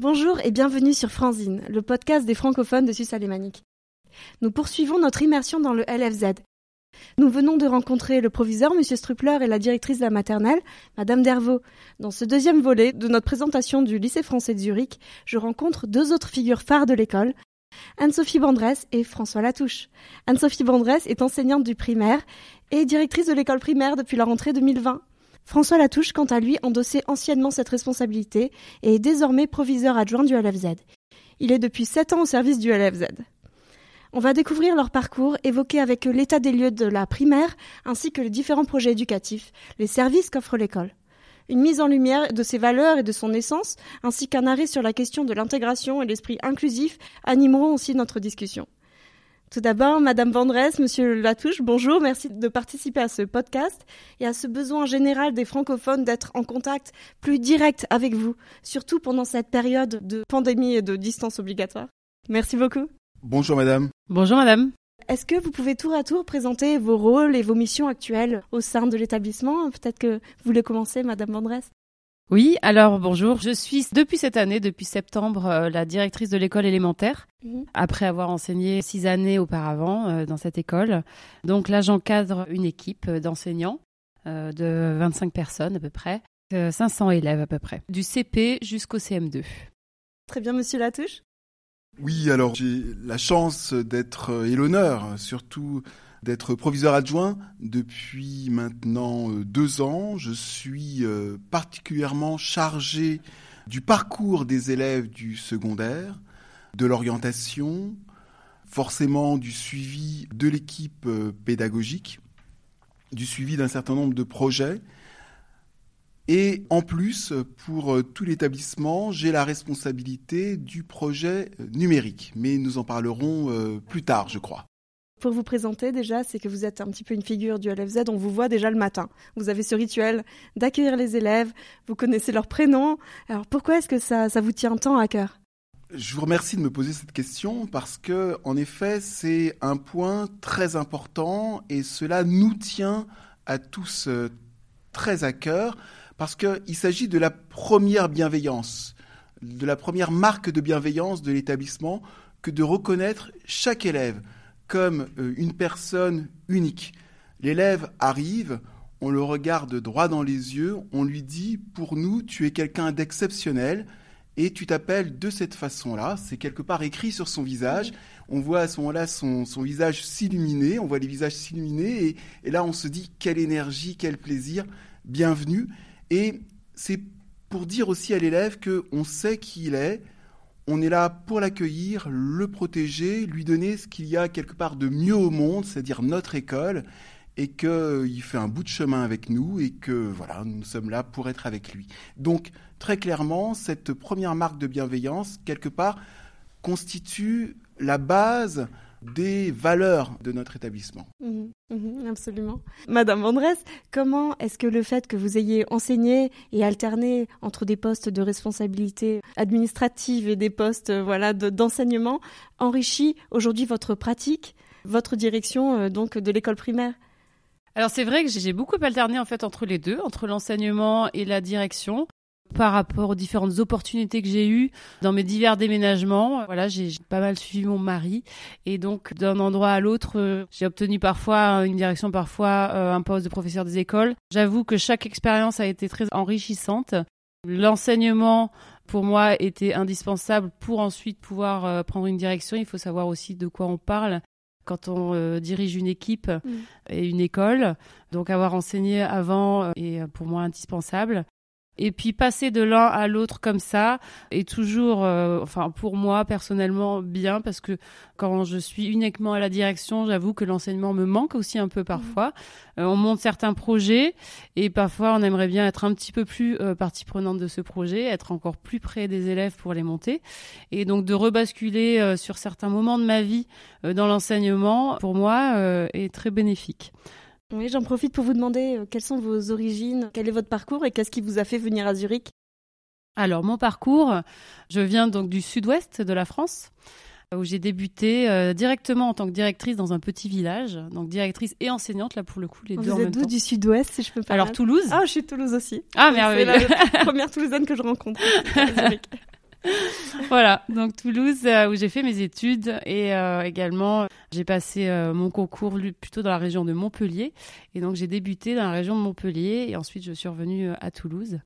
Bonjour et bienvenue sur Franzine, le podcast des francophones de Suisse alémanique. Nous poursuivons notre immersion dans le LFZ. Nous venons de rencontrer le proviseur, M. Strupler, et la directrice de la maternelle, Mme Dervaux. Dans ce deuxième volet de notre présentation du lycée français de Zurich, je rencontre deux autres figures phares de l'école, Anne-Sophie Bandresse et François Latouche. Anne-Sophie Bandresse est enseignante du primaire et directrice de l'école primaire depuis la rentrée 2020. François Latouche, quant à lui, endossait anciennement cette responsabilité et est désormais proviseur adjoint du LFZ. Il est depuis sept ans au service du LFZ. On va découvrir leur parcours, évoquer avec eux l'état des lieux de la primaire, ainsi que les différents projets éducatifs, les services qu'offre l'école. Une mise en lumière de ses valeurs et de son essence, ainsi qu'un arrêt sur la question de l'intégration et l'esprit inclusif animeront aussi notre discussion. Tout d'abord, Madame Vendresse, Monsieur Latouche, bonjour, merci de participer à ce podcast et à ce besoin général des francophones d'être en contact plus direct avec vous, surtout pendant cette période de pandémie et de distance obligatoire. Merci beaucoup. Bonjour Madame. Bonjour Madame. Est-ce que vous pouvez tour à tour présenter vos rôles et vos missions actuelles au sein de l'établissement? Peut-être que vous voulez commencer, Madame Vendresse. Oui, alors bonjour. Je suis depuis cette année, depuis septembre, euh, la directrice de l'école élémentaire, Mhm. après avoir enseigné six années auparavant euh, dans cette école. Donc là, j'encadre une équipe d'enseignants euh, de 25 personnes à peu près, euh, 500 élèves à peu près, du CP jusqu'au CM2. Très bien, Monsieur Latouche. Oui, alors j'ai la chance d'être et l'honneur surtout d'être proviseur adjoint depuis maintenant euh, deux ans. Je suis euh, particulièrement chargé du parcours des élèves du secondaire, de l'orientation, forcément du suivi de l'équipe euh, pédagogique, du suivi d'un certain nombre de projets. Et en plus, pour tout l'établissement, j'ai la responsabilité du projet numérique. Mais nous en parlerons plus tard, je crois. Pour vous présenter déjà, c'est que vous êtes un petit peu une figure du LFZ, on vous voit déjà le matin. Vous avez ce rituel d'accueillir les élèves, vous connaissez leurs prénoms. Alors pourquoi est-ce que ça, ça vous tient tant à cœur? Je vous remercie de me poser cette question parce que, en effet, c'est un point très important et cela nous tient à tous euh, très à cœur parce qu'il s'agit de la première bienveillance, de la première marque de bienveillance de l'établissement que de reconnaître chaque élève comme euh, une personne unique. L'élève arrive, on le regarde droit dans les yeux, on lui dit, pour nous, tu es quelqu'un d'exceptionnel et tu t'appelles de cette façon-là. C'est quelque part écrit sur son visage. On voit à ce moment-là son, son visage s'illuminer, on voit les visages s'illuminer et, et là on se dit, quelle énergie, quel plaisir, bienvenue. Et c'est pour dire aussi à l'élève qu'on sait qui il est, on est là pour l'accueillir, le protéger, lui donner ce qu'il y a quelque part de mieux au monde, c'est-à-dire notre école, et qu'il fait un bout de chemin avec nous, et que voilà, nous sommes là pour être avec lui. Donc, très clairement, cette première marque de bienveillance, quelque part, constitue la base des valeurs de notre établissement. Mhm, mhm, Absolument. Madame Vendresse, comment est-ce que le fait que vous ayez enseigné et alterné entre des postes de responsabilité administrative et des postes euh, voilà de- d'enseignement enrichit aujourd'hui votre pratique, votre direction euh, donc de l'école primaire? Alors c'est vrai que j'ai j'ai beaucoup alterné en fait entre les deux, entre l'enseignement et la direction par rapport aux différentes opportunités que j'ai eues dans mes divers déménagements. Voilà, j'ai pas mal suivi mon mari et donc d'un endroit à l'autre, euh, j'ai obtenu parfois une direction, parfois euh, un poste de professeur des écoles. J'avoue que chaque expérience a été très enrichissante. L'enseignement pour moi était indispensable pour ensuite pouvoir euh, prendre une direction. Il faut savoir aussi de quoi on parle quand on euh, dirige une équipe et une école. Donc avoir enseigné avant euh, est euh, pour moi indispensable. Et puis passer de l'un à l'autre comme ça est toujours, euh, enfin pour moi personnellement bien parce que quand je suis uniquement à la direction, j'avoue que l'enseignement me manque aussi un peu parfois. Euh, on monte certains projets et parfois on aimerait bien être un petit peu plus euh, partie prenante de ce projet, être encore plus près des élèves pour les monter. Et donc de rebasculer euh, sur certains moments de ma vie euh, dans l'enseignement, pour moi, euh, est très bénéfique. Oui, j'en profite pour vous demander euh, quelles sont vos origines, quel est votre parcours et qu'est-ce qui vous a fait venir à Zurich? Alors, mon parcours, je viens donc du sud-ouest de la France, où j'ai débuté euh, directement en tant que directrice dans un petit village, donc directrice et enseignante, là pour le coup, les deux en Vous même êtes d'où? temps. du sud-ouest, si je peux me Alors, Toulouse Ah, je suis de Toulouse aussi. Ah, C'est merveilleux la première Toulousaine que je rencontre. voilà, donc Toulouse où j'ai fait mes études et également j'ai passé mon concours plutôt dans la région de Montpellier et donc j'ai débuté dans la région de Montpellier et ensuite je suis revenue à Toulouse.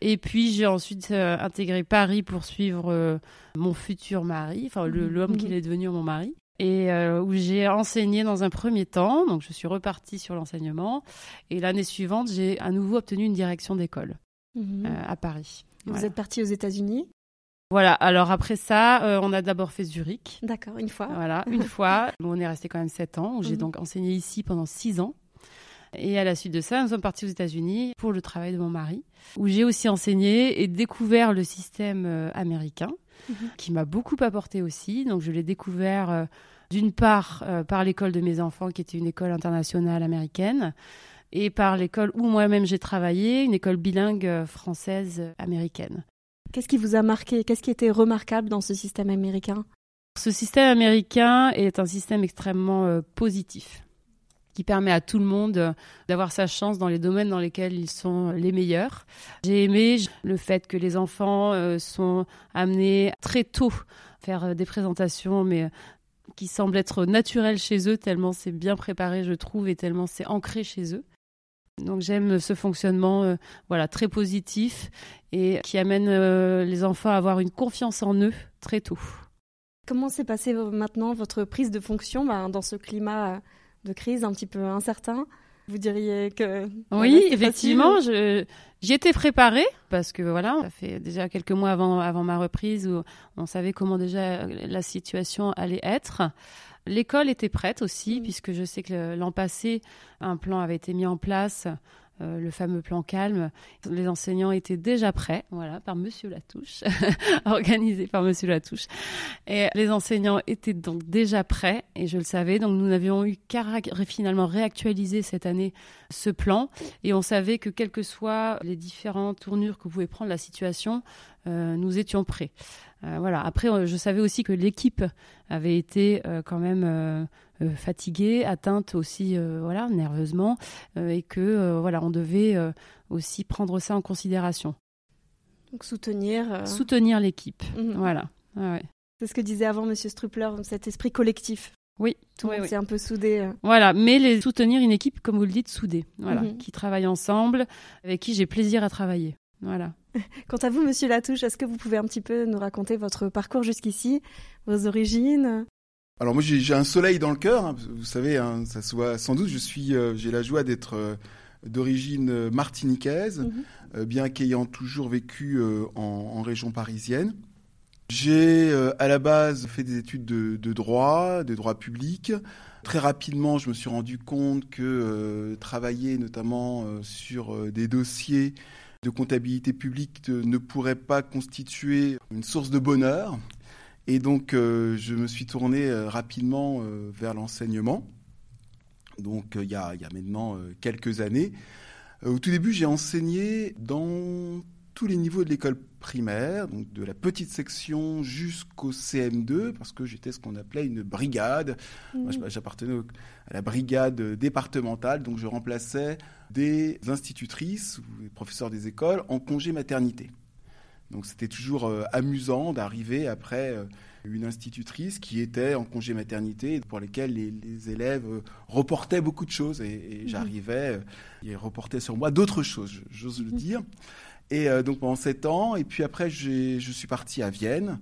Et puis j'ai ensuite intégré Paris pour suivre mon futur mari, enfin mmh. l'homme qui mmh. est devenu mon mari et euh, où j'ai enseigné dans un premier temps. Donc, je suis repartie sur l'enseignement. Et l'année suivante, j'ai à nouveau obtenu une direction d'école mhm. euh, à Paris. Vous êtes partie aux États-Unis voilà, alors après ça, euh, on a d'abord fait Zurich. D'accord, une fois. Voilà, une fois. On est resté quand même sept ans. J'ai mhm. donc enseigné ici pendant six ans. Et à la suite de ça, nous sommes partis aux États-Unis pour le travail de mon mari, où j'ai aussi enseigné et découvert le système américain. Mhm. qui m'a beaucoup apporté aussi. Donc je l'ai découvert euh, d'une part euh, par l'école de mes enfants, qui était une école internationale américaine, et par l'école où moi-même j'ai travaillé, une école bilingue euh, française américaine. Qu'est-ce qui vous a marqué? Qu'est-ce qui était remarquable dans ce système américain? Ce système américain est un système extrêmement positif qui permet à tout le monde euh, d'avoir sa chance dans les domaines dans lesquels ils sont les meilleurs. J'ai aimé le fait que les enfants euh, sont amenés très tôt à faire euh, des présentations, mais qui semblent être naturelles chez eux, tellement c'est bien préparé, je trouve, et tellement c'est ancré chez eux. Donc j'aime ce fonctionnement voilà très positif et qui amène les enfants à avoir une confiance en eux très tôt. Comment s'est passé maintenant votre prise de fonction ben, dans ce climat de crise un petit peu incertain? Vous diriez que oui, effectivement, j'y étais préparée parce que voilà, ça fait déjà quelques mois avant avant ma reprise où on savait comment déjà la situation allait être. L'école était prête aussi, mmh. puisque je sais que l'an passé, un plan avait été mis en place euh, le fameux plan calme. Les enseignants étaient déjà prêts, voilà, par Monsieur Latouche, organisé par Monsieur Latouche. Et les enseignants étaient donc déjà prêts, et je le savais. Donc nous n'avions eu qu'à finalement réactualiser cette année ce plan, et on savait que quelles que soient les différentes tournures que pouvait prendre la situation, euh, nous étions prêts. Euh, voilà. Après, je savais aussi que l'équipe avait été quand même fatiguée, atteinte aussi euh, voilà nerveusement euh, et que voilà on devait aussi prendre ça en considération. Donc soutenir soutenir l'équipe. Mhm. Voilà. C'est ce que disait avant Monsieur Strupler, cet esprit collectif. Oui, tout oui, c'est un peu soudé. Voilà, mais les soutenir une équipe, comme vous le dites, soudée, voilà, mhm. qui travaille ensemble, avec qui j'ai plaisir à travailler. Voilà. Quant à vous, Monsieur Latouche, est-ce que vous pouvez un petit peu nous raconter votre parcours jusqu'ici, vos origines? Alors moi j'ai un soleil dans le cœur, hein, vous savez, hein, ça soit sans doute. Je suis, euh, j'ai la joie d'être euh, d'origine euh, martiniquaise, mhm. bien qu'ayant toujours vécu en, région parisienne. J'ai à la base fait des études de, de, droit, de droit public. Très rapidement, je me suis rendu compte que travailler notamment sur des dossiers de comptabilité publique ne pourrait pas constituer une source de bonheur. Et donc, euh, je me suis tourné euh, rapidement euh, vers l'enseignement. Donc, il y, a, y, a, maintenant quelques années. au tout début, j'ai enseigné dans tous les niveaux de l'école primaire, donc de la petite section jusqu'au CM2, parce que j'étais ce qu'on appelait une brigade. Moi, mmh. j'appartenais à la brigade départementale, donc je remplaçais des institutrices ou des professeurs des écoles en congé maternité. Donc c'était toujours euh, amusant d'arriver après euh, une institutrice qui était en congé maternité pour lesquelles les, élèves euh, reportaient beaucoup de choses et, mhm. j'arrivais, ils reportaient sur moi d'autres choses, j'ose le mhm. dire. Et donc pendant sept ans, et puis après je suis parti à Vienne.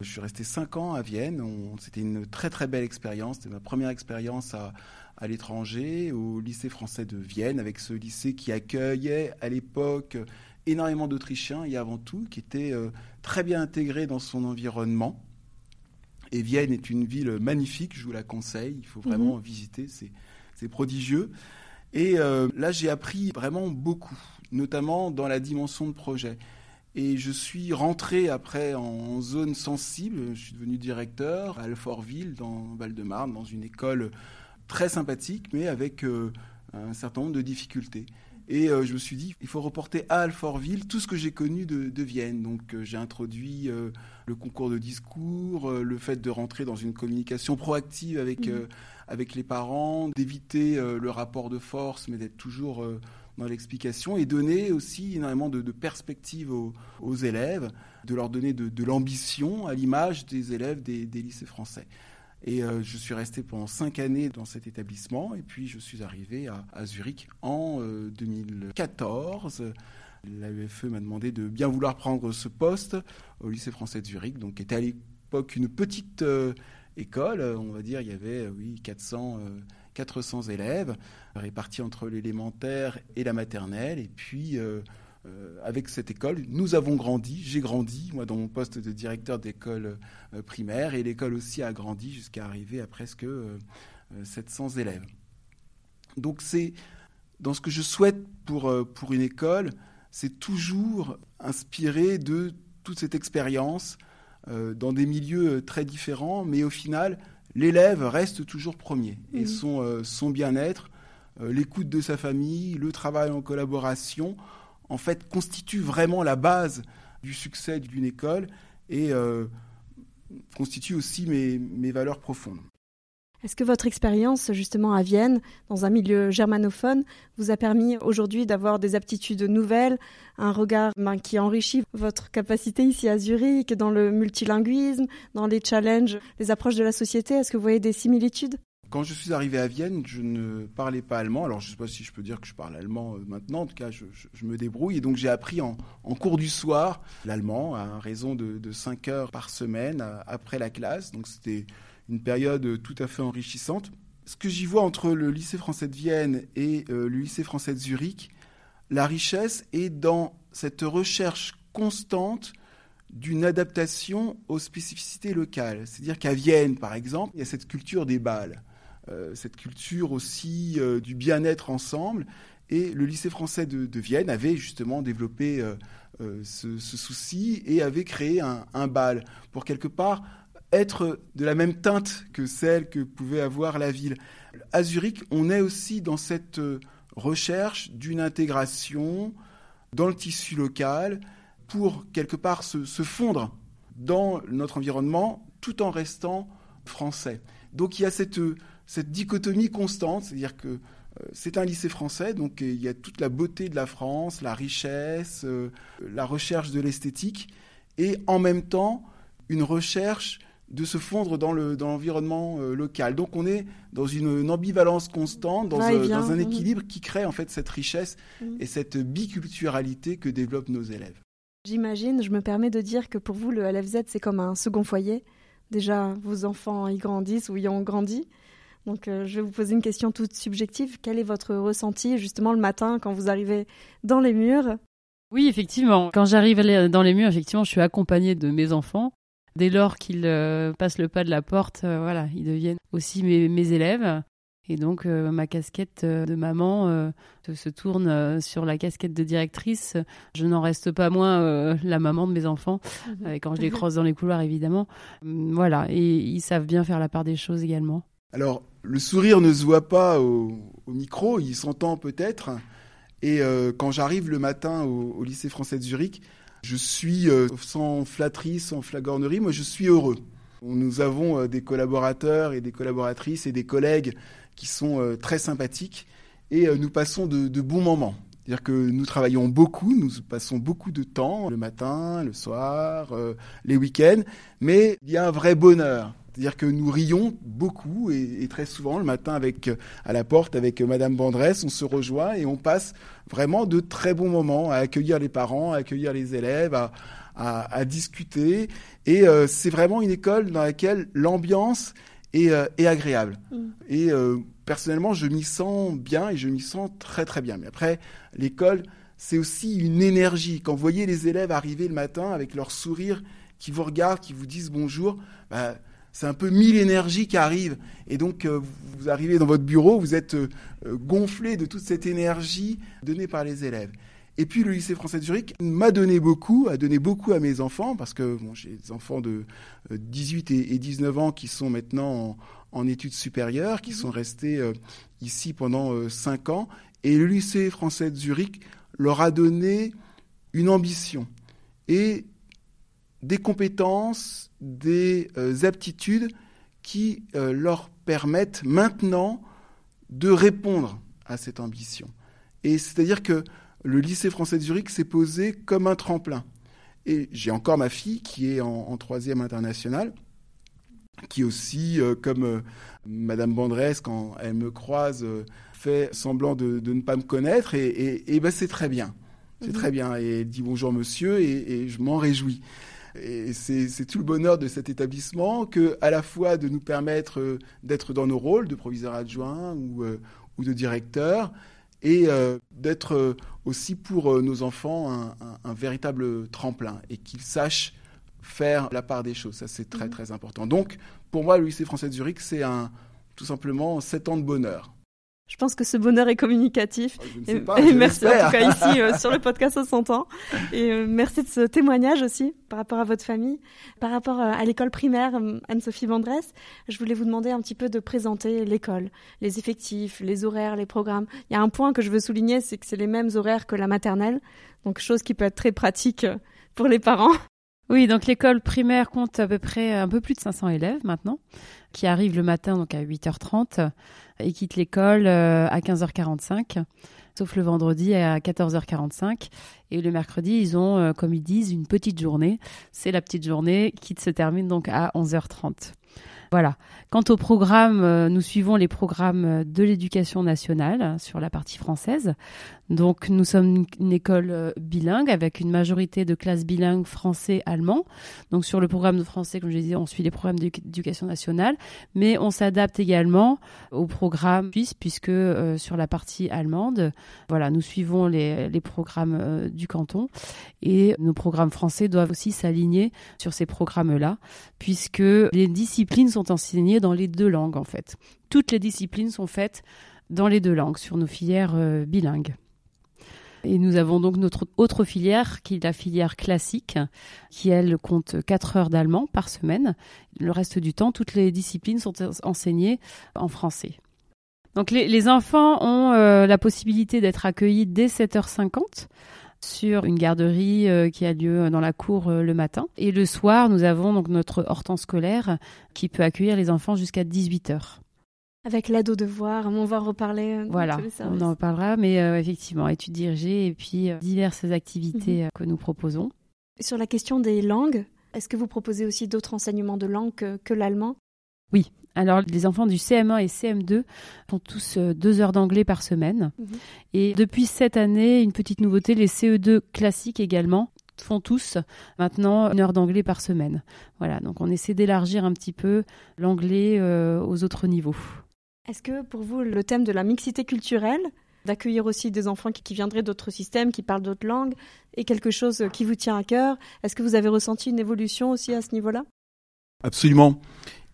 Je suis resté cinq ans à Vienne. C'était une très très belle expérience. C'était ma première expérience à, à l'étranger, au lycée français de Vienne, avec ce lycée qui accueillait à l'époque énormément d'Autrichiens et avant tout qui étaient euh, très bien intégrés dans son environnement. Et Vienne est une ville magnifique, je vous la conseille, il faut vraiment mhm. visiter, c'est prodigieux. Et euh, là, j'ai appris vraiment beaucoup, notamment dans la dimension de projet. Et je suis rentré après en zone sensible, je suis devenu directeur à Alfortville, dans Val-de-Marne, dans une école très sympathique, mais avec euh, un certain nombre de difficultés. Et euh, je me suis dit, il faut reporter à Alfortville tout ce que j'ai connu de, Vienne. Donc euh, j'ai introduit euh, le concours de discours, le fait de rentrer dans une communication proactive avec, mhm. avec les parents, d'éviter le rapport de force, mais d'être toujours dans l'explication, et donner aussi énormément de, de perspectives aux, aux, élèves de leur donner de, l'ambition à l'image des élèves des, lycées français. Et euh, je suis resté pendant cinq années dans cet établissement et puis je suis arrivé à, Zurich en 2014. L'AEFE m'a demandé de bien vouloir prendre ce poste au lycée français de Zurich, donc qui était à l'époque une petite école, on va dire, il y avait oui 400 400 élèves répartis entre l'élémentaire et la maternelle. Et puis, euh, euh, avec cette école, nous avons grandi. J'ai grandi, moi, dans mon poste de directeur d'école euh, primaire. Et l'école aussi a grandi jusqu'à arriver à presque 700 élèves. Donc, c'est dans ce que je souhaite pour, pour une école, c'est toujours inspiré de toute cette expérience dans des milieux très différents, mais au final, l'élève reste toujours premier. Et mhm. son, euh, son bien-être, euh, l'écoute de sa famille, le travail en collaboration, en fait, constituent vraiment la base du succès d'une école et euh, constituent aussi mes, mes valeurs profondes. Est-ce que votre expérience justement à Vienne, dans un milieu germanophone, vous a permis aujourd'hui d'avoir des aptitudes nouvelles, un regard ben, qui enrichit votre capacité ici à Zurich, dans le multilinguisme, dans les challenges, les approches de la société? Est-ce que vous voyez des similitudes? Quand je suis arrivé à Vienne, je ne parlais pas allemand. Alors, je ne sais pas si je peux dire que je parle allemand euh, maintenant. En tout cas, je, me débrouille. Et donc, j'ai appris en, cours du soir l'allemand à raison de, de 5 heures par semaine après la classe. Donc, c'était une période tout à fait enrichissante. Ce que j'y vois entre le lycée français de Vienne et euh, le lycée français de Zurich, la richesse est dans cette recherche constante d'une adaptation aux spécificités locales. C'est-à-dire qu'à Vienne, par exemple, il y a cette culture des balles, cette culture aussi euh, du bien-être ensemble. Et le lycée français de, Vienne avait justement développé ce, souci et avait créé un, bal pour quelque part être de la même teinte que celle que pouvait avoir la ville. À Zurich, on est aussi dans cette euh, recherche d'une intégration dans le tissu local pour quelque part se, fondre dans notre environnement tout en restant français. Donc il y a cette, cette dichotomie constante, c'est-à-dire que euh, c'est un lycée français, donc il y a toute la beauté de la France, la richesse, euh, la recherche de l'esthétique, et en même temps une recherche de se fondre dans l'environnement euh, local. Donc on est dans une, ambivalence constante, dans, un, dans un, équilibre qui crée en fait cette richesse mm. et cette biculturalité que développent nos élèves. J'imagine, je me permets de dire que pour vous, le LFZ, c'est comme un second foyer. Déjà, vos enfants y grandissent ou y ont grandi. Donc, euh, je vais vous poser une question toute subjective. Quel est votre ressenti justement le matin quand vous arrivez dans les murs? Oui, effectivement. Quand j'arrive dans les murs, effectivement, je suis accompagnée de mes enfants. Dès lors qu'ils euh, passent le pas de la porte, euh, voilà, ils deviennent aussi mes, élèves. Et donc euh, ma casquette de maman se tourne sur la casquette de directrice. Je n'en reste pas moins la maman de mes enfants mhm. quand je les croise dans les couloirs évidemment. voilà, et ils savent bien faire la part des choses également. Alors le sourire ne se voit pas au, micro, il s'entend peut-être. Et quand j'arrive le matin au, lycée français de Zurich, je suis euh, sans flatterie, sans flagornerie, moi je suis heureux. Nous avons euh, des collaborateurs et des collaboratrices et des collègues qui sont euh, très sympathiques et nous passons de, bons moments. C'est-à-dire que nous travaillons beaucoup, nous passons beaucoup de temps, le matin, le soir, les week-ends, mais il y a un vrai bonheur. C'est-à-dire que nous rions beaucoup et, très souvent le matin avec à la porte avec Madame Bandresse, on se rejoint et on passe vraiment de très bons moments à accueillir les parents, à accueillir les élèves, à, discuter. Et euh, c'est vraiment une école dans laquelle l'ambiance est, euh, agréable. Mm. Et euh, personnellement, je m'y sens bien et je m'y sens très très bien. Mais après, l'école, c'est aussi une énergie. Quand vous voyez les élèves arriver le matin avec leur sourire, qui vous regardent, qui vous disent bonjour, bah, c'est un peu mille énergies qui arrivent. Et donc, euh, vous arrivez dans votre bureau, vous êtes euh, gonflé de toute cette énergie donnée par les élèves. Et puis, le lycée français de Zurich m'a donné beaucoup, a donné beaucoup à mes enfants, parce que bon, j'ai des enfants de 18 euh, et 19 ans qui sont maintenant en, études supérieures, qui sont restés ici pendant 5 ans. Et le lycée français de Zurich leur a donné une ambition et des compétences des euh, aptitudes qui euh, leur permettent maintenant de répondre à cette ambition. Et c'est-à-dire que le lycée français de Zurich s'est posé comme un tremplin. Et j'ai encore ma fille qui est en, troisième international, qui aussi, euh, comme Madame Bandresse, quand elle me croise, fait semblant de, ne pas me connaître, et, et, ben c'est très bien. C'est mhm. très bien. Et elle dit bonjour monsieur, et, je m'en réjouis. Et c'est tout le bonheur de cet établissement que, à la fois, de nous permettre d'être dans nos rôles de proviseur adjoint ou, ou de directeur, et d'être aussi pour nos enfants un, un véritable tremplin et qu'ils sachent faire la part des choses. Ça, c'est très, mhm. très important. Donc, pour moi, le lycée français de Zurich, c'est un, tout simplement sept ans de bonheur. Je pense que ce bonheur est communicatif. Je ne sais pas, et, merci en tout cas ici euh, sur le podcast 100 ans. Et euh, merci de ce témoignage aussi par rapport à votre famille. Par rapport euh, à l'école primaire Anne-Sophie Vandresse, je voulais vous demander un petit peu de présenter l'école, les effectifs, les horaires, les programmes. Il y a un point que je veux souligner, c'est que c'est les mêmes horaires que la maternelle. Donc chose qui peut être très pratique pour les parents. Oui, donc l'école primaire compte à peu près un peu plus de 500 élèves maintenant, qui arrivent le matin donc à 8h30 et quittent l'école euh, à 15h45, sauf le vendredi à 14h45. Et le mercredi, ils ont, euh, comme ils disent, une petite journée. C'est la petite journée qui se termine donc à 11h30. Voilà. Quant au programme, euh, nous suivons les programmes de l'éducation nationale sur la partie française. Donc nous sommes une école euh, bilingue avec une majorité de classes bilingues français-allemand. Donc sur le programme de français, comme je disais, on suit les programmes d'éducation nationale, mais on s'adapte également au programme suisse puisque euh, sur la partie allemande, voilà, nous suivons les, programmes euh, du canton et nos programmes français doivent aussi s'aligner sur ces programmes-là puisque les disciplines sont enseignées dans les deux langues en fait. Toutes les disciplines sont faites dans les deux langues sur nos filières bilingues. Et nous avons donc notre autre filière, qui est la filière classique, qui elle compte 4 heures d'allemand par semaine. Le reste du temps, toutes les disciplines sont enseignées en français. Donc les, enfants ont euh, la possibilité d'être accueillis dès 7h50 sur une garderie euh, qui a lieu dans la cour euh, le matin. Et le soir, nous avons donc notre hortense scolaire qui peut accueillir les enfants jusqu'à 18h. Avec l'aide aux devoirs, on va en reparler. Euh, voilà, on en reparlera, mais euh, effectivement, études dirigées et puis euh, diverses activités mhm. que nous proposons. Sur la question des langues, est-ce que vous proposez aussi d'autres enseignements de langue que, l'allemand? Oui. Alors, les enfants du CM1 et CM2 font tous deux heures d'anglais par semaine. Mhm. Et depuis cette année, une petite nouveauté, les CE2 classiques également font tous maintenant une heure d'anglais par semaine. Voilà, donc on essaie d'élargir un petit peu l'anglais aux autres niveaux. Est-ce que pour vous, le thème de la mixité culturelle, d'accueillir aussi des enfants qui, viendraient d'autres systèmes, qui parlent d'autres langues, est quelque chose qui vous tient à cœur? Est-ce que vous avez ressenti une évolution aussi à ce niveau-là? Absolument.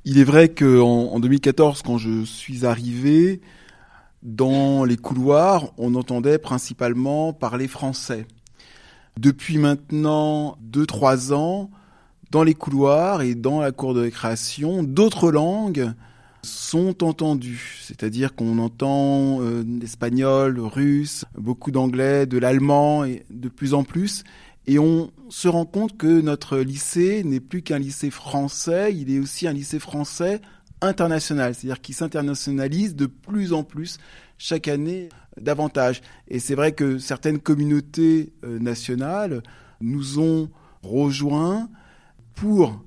Il est vrai qu'en en 2014, quand je suis arrivé, dans les couloirs, on entendait principalement parler français. Depuis maintenant 2-3 ans, dans les couloirs et dans la cour de récréation, d'autres langues sont entendus, c'est-à-dire qu'on entend euh, l'espagnol, le russe, beaucoup d'anglais, de l'allemand et de plus en plus, et on se rend compte que notre lycée n'est plus qu'un lycée français, il est aussi un lycée français international, c'est-à-dire qui s'internationalise de plus en plus chaque année davantage. Et c'est vrai que certaines communautés euh, nationales nous ont rejoints pour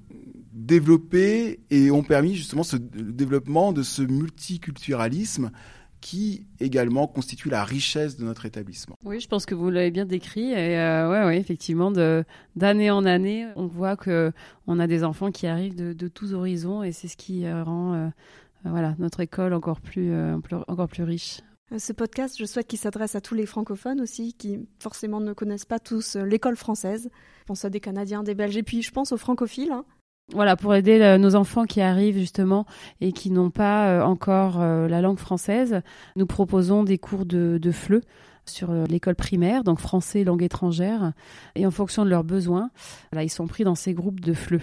développé et ont permis justement ce développement de ce multiculturalisme qui également constitue la richesse de notre établissement. Oui, je pense que vous l'avez bien décrit. Et euh, ouais, ouais, effectivement, d'année en année, on voit que on a des enfants qui arrivent de, tous horizons, et c'est ce qui euh, rend euh, voilà notre école encore plus, encore plus riche. Ce podcast, je souhaite qu'il s'adresse à tous les francophones aussi, qui forcément ne connaissent pas tous l'école française. Je pense à des Canadiens, des Belges, et puis je pense aux francophiles, hein, voilà, pour aider euh, nos enfants qui arrivent justement et qui n'ont pas euh, encore euh, la langue française, nous proposons des cours de, de FLE sur l'école primaire, donc français, langue étrangère, et en fonction de leurs besoins, là, ils sont pris dans ces groupes de FLE.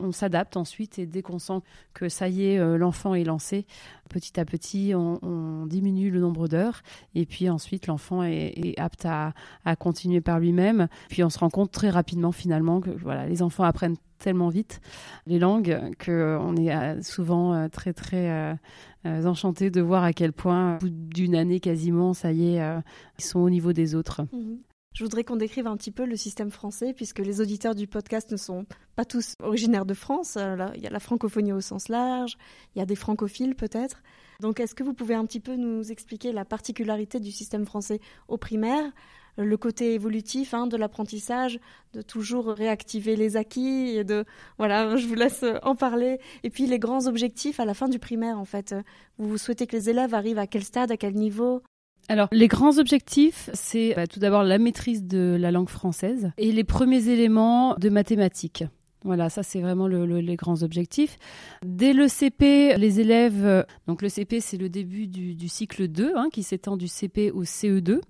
On s'adapte ensuite et dès qu'on sent que ça y est, l'enfant est lancé, petit à petit, on, diminue le nombre d'heures et puis ensuite l'enfant est, apte à, continuer par lui-même. Puis on se rend compte très rapidement finalement que voilà, les enfants apprennent tellement vite les langues qu'on est euh, souvent euh, très très euh, enchanté de voir à quel point, au bout d'une année quasiment, ça y est, ils sont au niveau des autres. Mhm. Je voudrais qu'on décrive un petit peu le système français, puisque les auditeurs du podcast ne sont pas tous originaires de France. Euh, il y a la francophonie au sens large, il y a des francophiles peut-être. Donc est-ce que vous pouvez un petit peu nous expliquer la particularité du système français au primaire, le côté évolutif hein, de l'apprentissage, de toujours réactiver les acquis et de voilà, je vous laisse en parler. Et puis les grands objectifs à la fin du primaire en fait. Vous souhaitez que les élèves arrivent à quel stade, à quel niveau? Alors, les grands objectifs, c'est bah, tout d'abord la maîtrise de la langue française et les premiers éléments de mathématiques. Voilà, ça c'est vraiment les grands objectifs. Dès le CP, les élèves, euh, donc le CP c'est le début du, cycle 2 hein, qui s'étend du CP au CE2.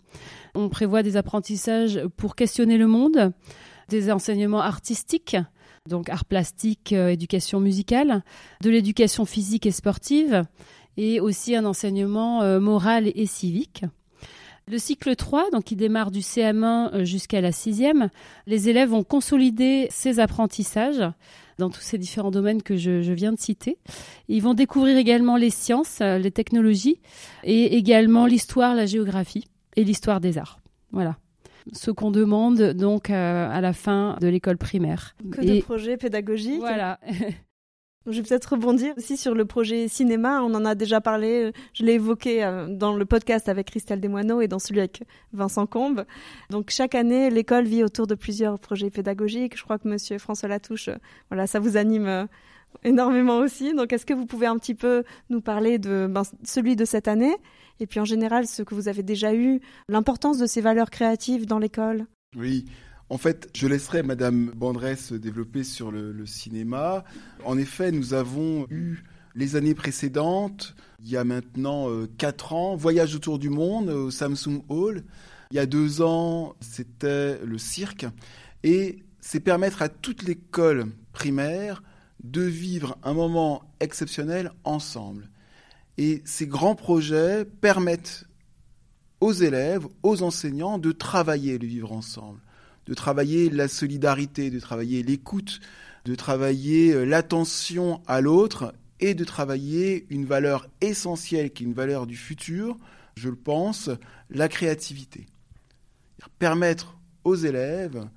On prévoit des apprentissages pour questionner le monde, des enseignements artistiques, donc art plastique, euh, éducation musicale, de l'éducation physique et sportive, et aussi un enseignement euh, moral et civique. Le cycle 3, donc qui démarre du CM1 euh, jusqu'à la 6e, les élèves vont consolider ces apprentissages dans tous ces différents domaines que je, viens de citer. Ils vont découvrir également les sciences, euh, les technologies et également l'histoire, la géographie et l'histoire des arts. Voilà ce qu'on demande donc à la fin de l'école primaire. Que de projets pédagogiques. Voilà. Je vais peut-être rebondir aussi sur le projet cinéma. On en a déjà parlé. Je l'ai évoqué euh, dans le podcast avec Christelle Desmoineaux et dans celui avec Vincent Combe. Donc chaque année, l'école vit autour de plusieurs projets pédagogiques. Je crois que Monsieur François Latouche, euh, voilà, ça vous anime euh, énormément aussi. Donc est-ce que vous pouvez un petit peu nous parler de ben, celui de cette année et puis en général ce que vous avez déjà eu, l'importance de ces valeurs créatives dans l'école? Oui. En fait, je laisserai Madame Bandresse développer sur le, cinéma. En effet, nous avons eu les années précédentes, il y a maintenant euh, quatre ans, Voyage autour du monde au Samsung Hall. Il y a deux ans, c'était le cirque. Et c'est permettre à toute l'école primaire de vivre un moment exceptionnel ensemble. Et ces grands projets permettent aux élèves, aux enseignants de travailler le vivre ensemble de travailler la solidarité, de travailler l'écoute, de travailler euh, l'attention à l'autre et de travailler une valeur essentielle qui est une valeur du futur, je le pense, la créativité. Permettre aux élèves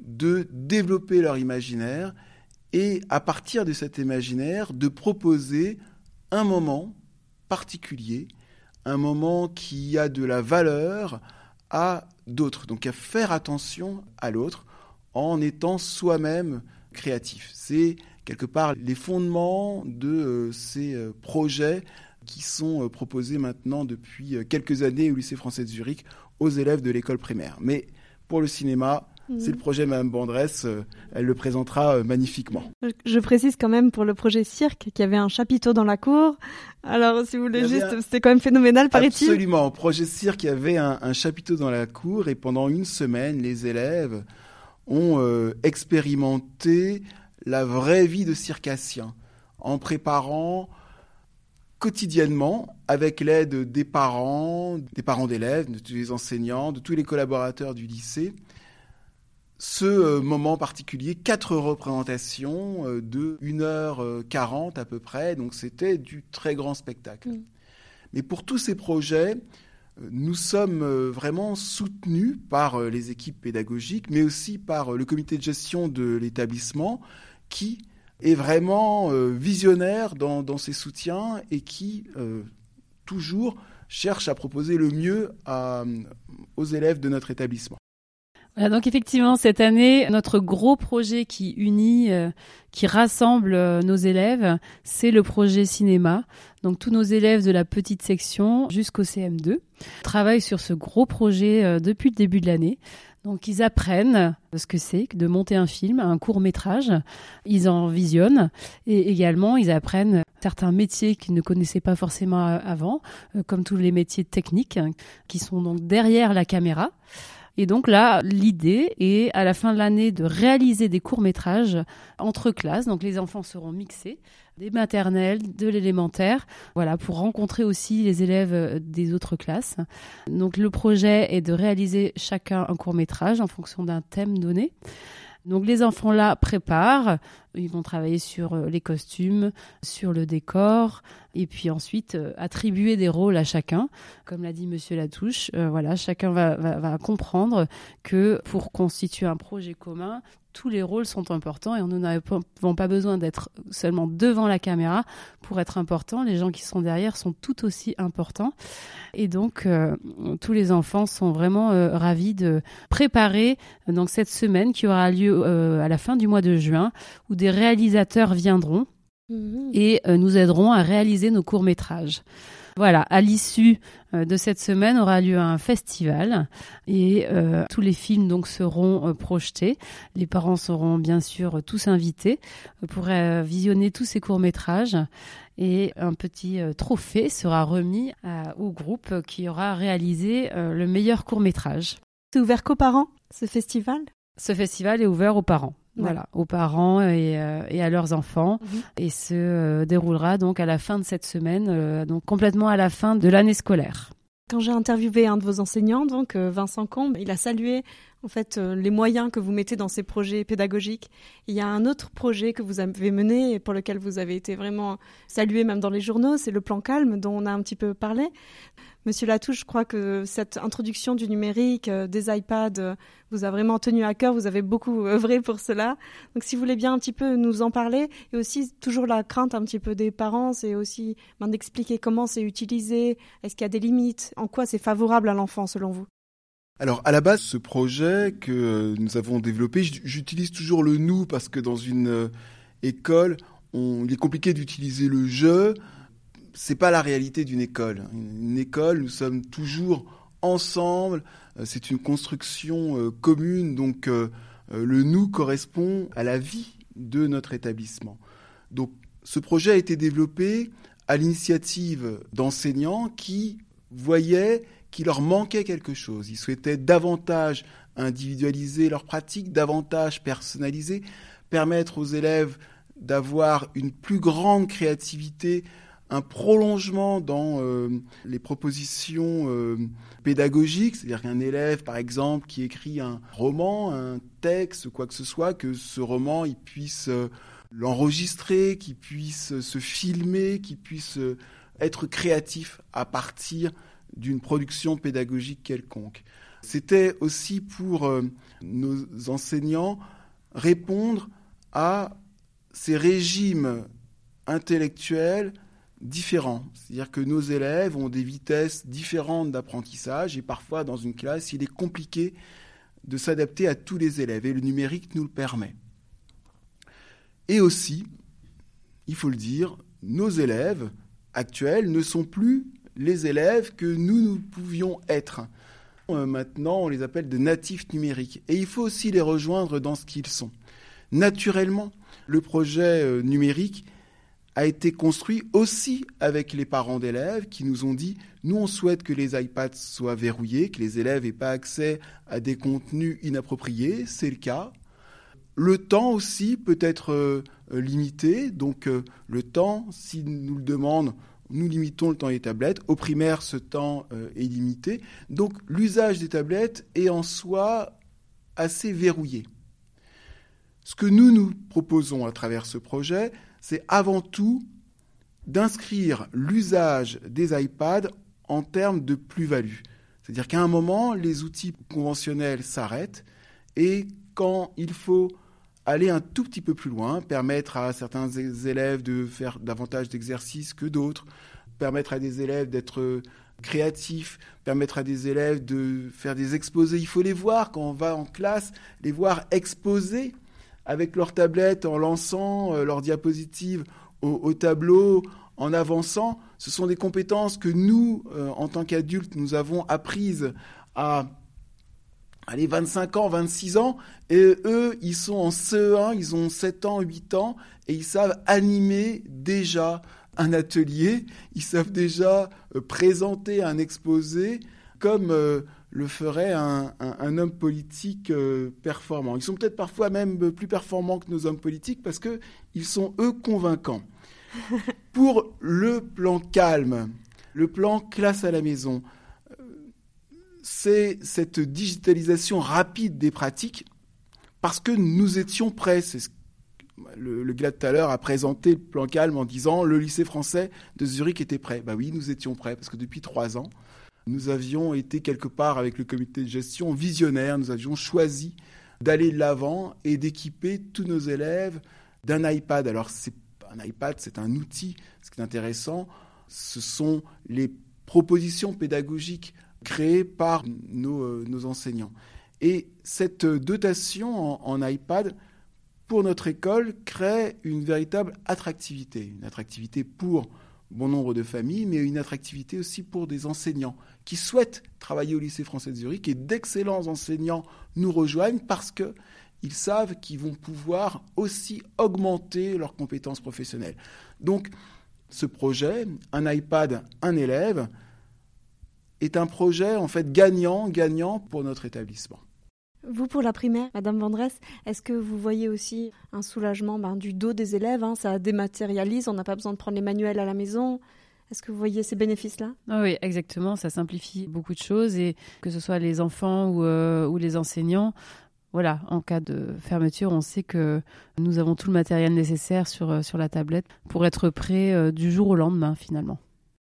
de développer leur imaginaire et à partir de cet imaginaire de proposer un moment particulier, un moment qui a de la valeur à d'autres. Donc à faire attention à l'autre en étant soi-même créatif. C'est quelque part les fondements de euh, ces euh, projets qui sont euh, proposés maintenant depuis quelques années au lycée français de Zurich aux élèves de l'école primaire. Mais pour le cinéma, C'est le projet Madame Bandresse, euh, elle le présentera euh, magnifiquement. Je précise quand même pour le projet Cirque qu'il y avait un chapiteau dans la cour. Alors si vous voulez juste, c'était quand même phénoménal, paraît-il. Absolument. Au projet Cirque, il y avait un, chapiteau dans la cour et pendant une semaine, les élèves ont euh, expérimenté la vraie vie de circassien en préparant quotidiennement avec l'aide des parents, des parents d'élèves, de tous les enseignants, de tous les collaborateurs du lycée, ce euh, moment particulier, quatre représentations euh, de 1h40 à peu près, donc c'était du très grand spectacle. Mm. Mais pour tous ces projets, euh, nous sommes vraiment soutenus par les équipes pédagogiques, mais aussi par le comité de gestion de l'établissement qui est vraiment visionnaire dans, ses soutiens et qui toujours cherche à proposer le mieux aux élèves de notre établissement donc effectivement, cette année, notre gros projet qui unit, euh, qui rassemble euh, nos élèves, c'est le projet cinéma. Donc tous nos élèves de la petite section jusqu'au CM2 travaillent sur ce gros projet euh, depuis le début de l'année. Donc ils apprennent ce que c'est de monter un film, un court métrage. Ils en visionnent et également ils apprennent certains métiers qu'ils ne connaissaient pas forcément avant, comme tous les métiers techniques hein, qui sont donc derrière la caméra. Et donc là, l'idée est à la fin de l'année de réaliser des courts-métrages entre classes. Donc les enfants seront mixés des maternelles, de l'élémentaire, voilà, pour rencontrer aussi les élèves euh, des autres classes. Donc le projet est de réaliser chacun un court métrage en fonction d'un thème donné. Donc les enfants là préparent, ils vont travailler sur euh, les costumes, sur le décor, et puis ensuite euh, attribuer des rôles à chacun. Comme l'a dit Monsieur Latouche, euh, voilà, chacun va, comprendre que pour constituer un projet commun, tous les rôles sont importants et nous n'avons pas besoin d'être seulement devant la caméra pour être importants. Les gens qui sont derrière sont tout aussi importants. Et donc, euh, tous les enfants sont vraiment euh, ravis de préparer euh, donc cette semaine qui aura lieu à la fin du mois de juin, où des réalisateurs viendront Mhm. et nous aideront à réaliser nos courts-métrages. Voilà, à l'issue euh, de cette semaine aura lieu un festival et euh, tous les films donc seront euh, projetés. Les parents seront bien sûr tous invités pour euh, visionner tous ces courts-métrages et un petit trophée sera remis à- au groupe qui aura réalisé le meilleur court-métrage. C'est ouvert qu'aux parents, ce festival? Ce festival est ouvert aux parents. Voilà, aux parents et, euh, et à leurs enfants Mhm. et se euh, déroulera donc à la fin de cette semaine, euh, donc complètement à la fin de l'année scolaire. Quand j'ai interviewé un de vos enseignants, donc Vincent Combe, il a salué en fait les moyens que vous mettez dans ces projets pédagogiques. Il y a un autre projet que vous avez mené et pour lequel vous avez été vraiment salué même dans les journaux, c'est le plan calme dont on a un petit peu parlé. Monsieur Latouche, je crois que cette introduction du numérique, euh, des iPads, euh, vous a vraiment tenu à cœur. Vous avez beaucoup œuvré pour cela. Donc, si vous voulez bien un petit peu nous en parler, et aussi toujours la crainte un petit peu des parents, c'est aussi ben, d'expliquer comment c'est utilisé, est-ce qu'il y a des limites, en quoi c'est favorable à l'enfant selon vous? Alors, à la base, ce projet que nous avons développé, j'utilise toujours le nous parce que dans une euh, école, il est compliqué d'utiliser le je. C'est pas la réalité d'une école. Une école, nous sommes toujours ensemble. Euh, C'est une construction euh, commune, donc euh, le nous correspond à la vie de notre établissement. Donc, ce projet a été développé à l'initiative d'enseignants qui voyaient qu'il leur manquait quelque chose. Ils souhaitaient davantage individualiser leurs pratiques, davantage personnaliser, permettre aux élèves d'avoir une plus grande créativité, un prolongement dans euh, les propositions euh, pédagogiques, c'est-à-dire qu'un élève, par exemple, qui écrit un roman, un texte, quoi que ce soit, que ce roman, il puisse euh, l'enregistrer, qu'il puisse se filmer, qu'il puisse être créatif à partir d'une production pédagogique quelconque. C'était aussi pour nos enseignants répondre à ces régimes intellectuels différents. C'est-à-dire que nos élèves ont des vitesses différentes d'apprentissage et parfois dans une classe, il est compliqué de s'adapter à tous les élèves et le numérique nous le permet. Et aussi, il faut le dire, nos élèves actuels ne sont plus les élèves que nous, nous pouvions être. Euh, maintenant, on les appelle de natifs numériques. Et il faut aussi les rejoindre dans ce qu'ils sont. Naturellement, le projet euh, numérique a été construit aussi avec les parents d'élèves qui nous ont dit nous on souhaite que les iPads soient verrouillés, que les élèves n'aient pas accès à des contenus inappropriés, c'est le cas. Le temps aussi peut être euh, limité, donc euh, le temps, s'ils nous le demandent, nous limitons le temps des tablettes. Au primaire, ce temps euh, est limité. Donc l'usage des tablettes est en soi assez verrouillé. Ce que nous nous proposons à travers ce projet, c'est avant tout d'inscrire l'usage des iPads en termes de plus-value. C'est-à-dire qu'à un moment, les outils conventionnels s'arrêtent et quand il faut aller un tout petit peu plus loin, permettre à certains élèves de faire davantage d'exercices que d'autres, permettre à des élèves d'être créatifs, permettre à des élèves de faire des exposés. Il faut les voir quand on va en classe, les voir exposés avec leur tablette en lançant euh, leur diapositive au, au, tableau, en avançant. Ce sont des compétences que nous, euh, en tant qu'adultes, nous avons apprises à allez, 25 ans, 26 ans, et eux, ils sont en CE1, ils ont 7 ans, 8 ans, et ils savent animer déjà un atelier, ils savent déjà euh, présenter un exposé comme le ferait un, un, un homme politique euh, performant. Ils sont peut-être parfois même plus performants que nos hommes politiques parce qu'ils sont, eux, convaincants. Pour le plan calme, le plan classe à la maison, c'est cette digitalisation rapide des pratiques parce que nous étions prêts. C'est ce le, le gars tout à l'heure a présenté le plan calme en disant le lycée français de Zurich était prêt. Bah oui, nous étions prêts parce que depuis trois ans, nous avions été quelque part avec le comité de gestion visionnaire. Nous avions choisi d'aller de l'avant et d'équiper tous nos élèves d'un iPad. Alors c'est un iPad, c'est un outil. Ce qui est intéressant, ce sont les propositions pédagogiques créées par nos, euh, enseignants. Et cette dotation en iPad pour notre école, crée une véritable attractivité. Une attractivité pour bon nombre de familles, mais une attractivité aussi pour des enseignants qui souhaitent travailler au lycée français de Zurich et d'excellents enseignants nous rejoignent parce que ils savent qu'ils vont pouvoir aussi augmenter leurs compétences professionnelles. Donc, ce projet, un iPad, un élève, est un projet en fait gagnant, gagnant pour notre établissement. Vous, pour la primaire, Madame Vendresse, est-ce que vous voyez aussi un soulagement ben, du dos des élèves hein, Ça dématérialise, on n'a pas besoin de prendre les manuels à la maison. Est-ce que vous voyez ces bénéfices-là? Ah Oui, exactement. Ça simplifie beaucoup de choses et que ce soit les enfants ou, euh, ou les enseignants, voilà, en cas de fermeture, on sait que nous avons tout le matériel nécessaire sur, euh, sur la tablette pour être prêt euh, du jour au lendemain finalement.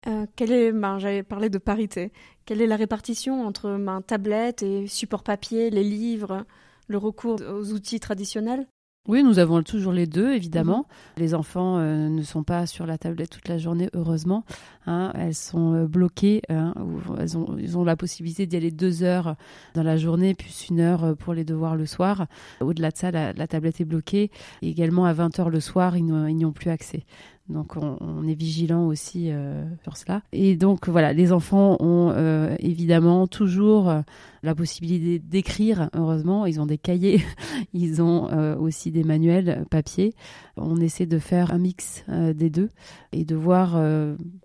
Euh, quelle est, ben, j'avais parlé de parité. Quelle est la répartition entre ben, tablette et support papier, les livres, le recours aux outils traditionnels? Oui, nous avons toujours les deux, évidemment. Mmh. Les enfants euh, ne sont pas sur la tablette toute la journée, heureusement. Hein, elles sont euh, bloquées. Hein, elles ont, ils ont la possibilité d'y aller deux heures dans la journée, plus une heure euh, pour les devoirs le soir. Au-delà de ça, la, la, tablette est bloquée. Et également, à 20 heures le soir, ils n'y ont plus accès. Donc on, on, est vigilant aussi euh, sur cela. Et donc voilà, les enfants ont euh, évidemment toujours euh, la possibilité d'écrire. Heureusement, ils ont des cahiers, ils ont euh, aussi des manuels papier. On essaie de faire un mix des deux et de voir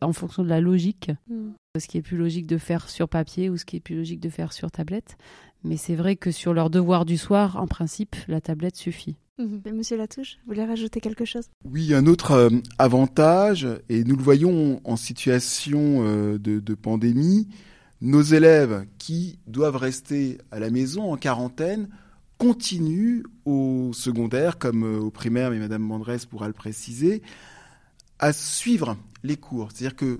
en fonction de la logique mm. ce qui est plus logique de faire sur papier ou ce qui est plus logique de faire sur tablette. Mais c'est vrai que sur leur devoir du soir, en principe, la tablette suffit. Mmh. Monsieur Latouche, vous voulez rajouter quelque chose? Oui, un autre euh, avantage, et nous le voyons en situation euh, de, de, pandémie, nos élèves qui doivent rester à la maison en quarantaine continuent au secondaire, comme euh, au primaire, mais Madame Mandresse pourra le préciser, à suivre les cours. C'est-à-dire que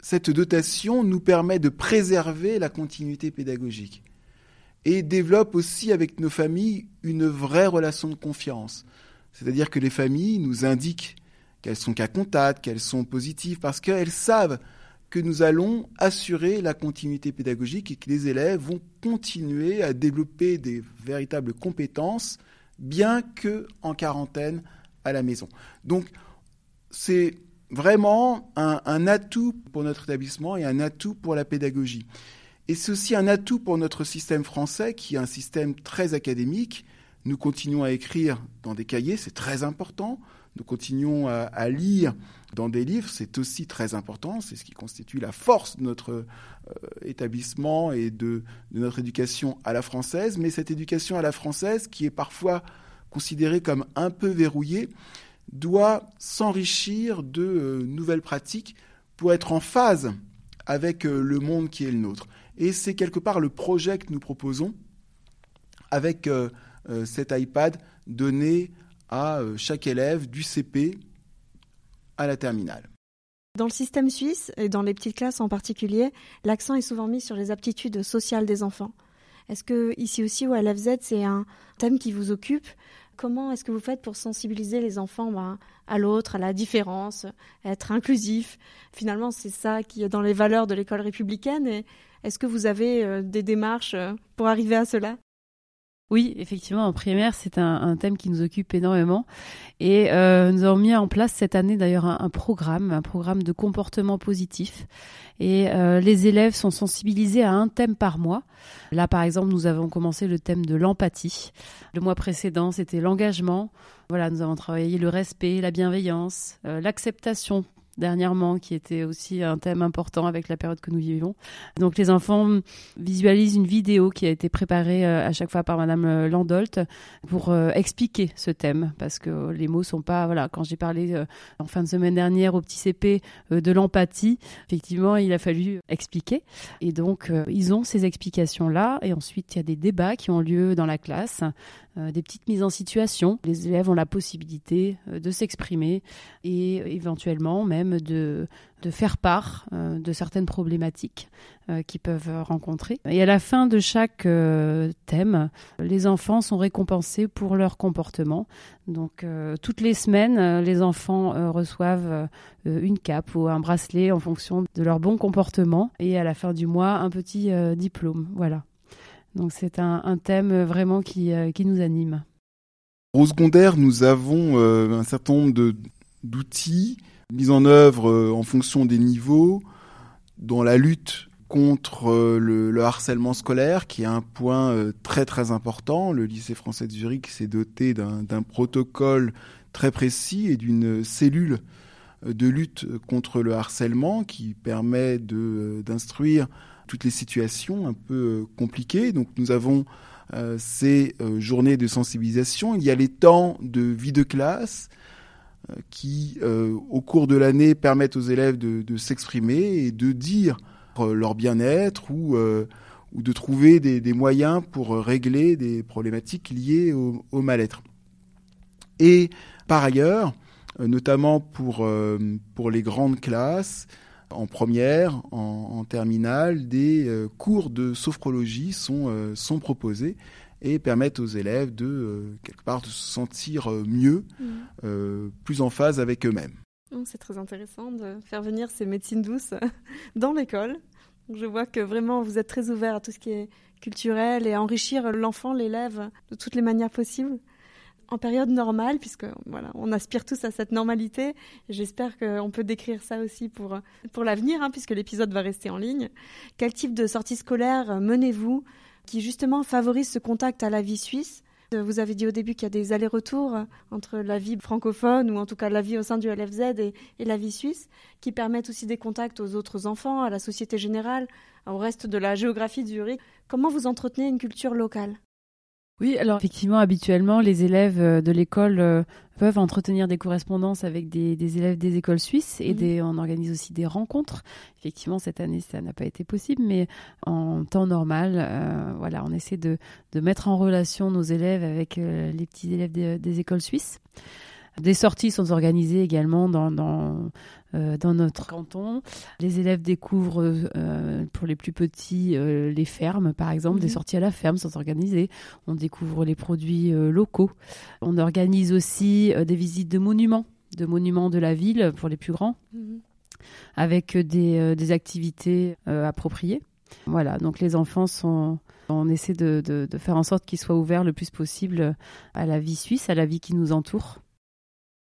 cette dotation nous permet de préserver la continuité pédagogique et développe aussi avec nos familles une vraie relation de confiance. C'est-à-dire que les familles nous indiquent qu'elles sont cas contact, qu'elles sont positives, parce qu'elles savent que nous allons assurer la continuité pédagogique et que les élèves vont continuer à développer des véritables compétences, bien que en quarantaine à la maison. Donc, c'est vraiment un, atout pour notre établissement et un atout pour la pédagogie. Et c'est aussi un atout pour notre système français, qui est un système très académique. Nous continuons à écrire dans des cahiers, c'est très important. Nous continuons à, lire dans des livres, c'est aussi très important. C'est ce qui constitue la force de notre euh, établissement et de, de, notre éducation à la française. Mais cette éducation à la française, qui est parfois considérée comme un peu verrouillée, doit s'enrichir de euh, nouvelles pratiques pour être en phase avec euh, le monde qui est le nôtre. Et c'est quelque part le projet que nous proposons avec euh, euh, cet iPad donné à euh, chaque élève du CP à la terminale. Dans le système suisse, et dans les petites classes en particulier, l'accent est souvent mis sur les aptitudes sociales des enfants. Est-ce que ici aussi au LFZ, c'est un thème qui vous occupe? Comment est-ce que vous faites pour sensibiliser les enfants ben, à l'autre, à la différence, être inclusif? Finalement, c'est ça qui est dans les valeurs de l'école républicaine. Est-ce que vous avez euh, des démarches euh, pour arriver à cela? Oui, effectivement, en primaire, c'est un, thème qui nous occupe énormément. Et euh, nous avons mis en place cette année d'ailleurs un, programme, un programme de comportement positif. Et les élèves sont sensibilisés à un thème par mois. Là, par exemple, nous avons commencé le thème de l'empathie. Le mois précédent, c'était l'engagement. Voilà, nous avons travaillé le respect, la bienveillance, l'acceptation dernièrement, qui était aussi un thème important avec la période que nous vivons. Donc les enfants visualisent une vidéo qui a été préparée à chaque fois par Madame Landolt pour expliquer ce thème, parce que les mots sont pas, voilà, quand j'ai parlé en fin de semaine dernière au petit CP de l'empathie, effectivement, il a fallu expliquer. Et donc, ils ont ces explications-là, et ensuite, il y a des débats qui ont lieu dans la classe, euh, des petites mises en situation. Les élèves ont la possibilité euh, de s'exprimer et éventuellement même de, de faire part euh, de certaines problématiques qu'ils peuvent rencontrer. Et à la fin de chaque thème, les enfants sont récompensés pour leur comportement. Donc toutes les semaines, les enfants reçoivent une cape ou un bracelet en fonction de leur bon comportement et à la fin du mois, un petit diplôme. Voilà. Donc c'est un, thème vraiment qui, euh, qui nous anime. Au secondaire, nous avons euh, un certain nombre d'outils mis en œuvre euh, en fonction des niveaux dans la lutte contre le, harcèlement scolaire, qui est un point très très important. Le lycée français de Zurich s'est doté d'un protocole très précis et d'une cellule de lutte contre le harcèlement qui permet d'instruire toutes les situations un peu euh, compliquées. Donc nous avons euh, ces euh, journées de sensibilisation. Il y a les temps de vie de classe qui, au cours de l'année, permettent aux élèves de, s'exprimer et de dire leur bien-être ou, de trouver des, moyens pour régler des problématiques liées au, au mal-être. Et par ailleurs, notamment pour, pour les grandes classes, en première, en, terminale, des euh, cours de sophrologie sont, euh, sont proposés et permettent aux élèves de, euh, quelque part, de se sentir mieux, mmh. plus en phase avec eux-mêmes. C'est très intéressant de faire venir ces médecines douces dans l'école. Je vois que vraiment vous êtes très ouvert à tout ce qui est culturel et enrichir l'enfant, l'élève de toutes les manières possibles en période normale, puisque voilà, on aspire tous à cette normalité. J'espère qu'on peut décrire ça aussi pour, pour l'avenir, hein, puisque l'épisode va rester en ligne. Quel type de sortie scolaire menez-vous qui justement favorise ce contact à la vie suisse? Vous avez dit au début qu'il y a des allers-retours entre la vie francophone, ou en tout cas la vie au sein du LFZ et, la vie suisse, qui permettent aussi des contacts aux autres enfants, à la société générale, au reste de la géographie du Zurich. Comment vous entretenez une culture locale? Oui, alors effectivement, habituellement, les élèves euh, de l'école euh, peuvent entretenir des correspondances avec des, élèves des écoles suisses et mhm. on organise aussi des rencontres. Effectivement, cette année, ça n'a pas été possible, mais en temps normal, euh, voilà, on essaie de, mettre en relation nos élèves avec les petits élèves des écoles suisses. Des sorties sont organisées également dans, dans, euh, dans notre canton. Les élèves découvrent, euh, pour les plus petits, euh, les fermes, par exemple. Des mhm. sorties à la ferme sont organisées. On découvre les produits locaux. On organise aussi des visites de monuments, de monuments de la ville pour les plus grands, mhm. avec des, des activités appropriées. Voilà, donc les enfants sont, on essaie de, de, de faire en sorte qu'ils soient ouverts le plus possible à la vie suisse, à la vie qui nous entoure.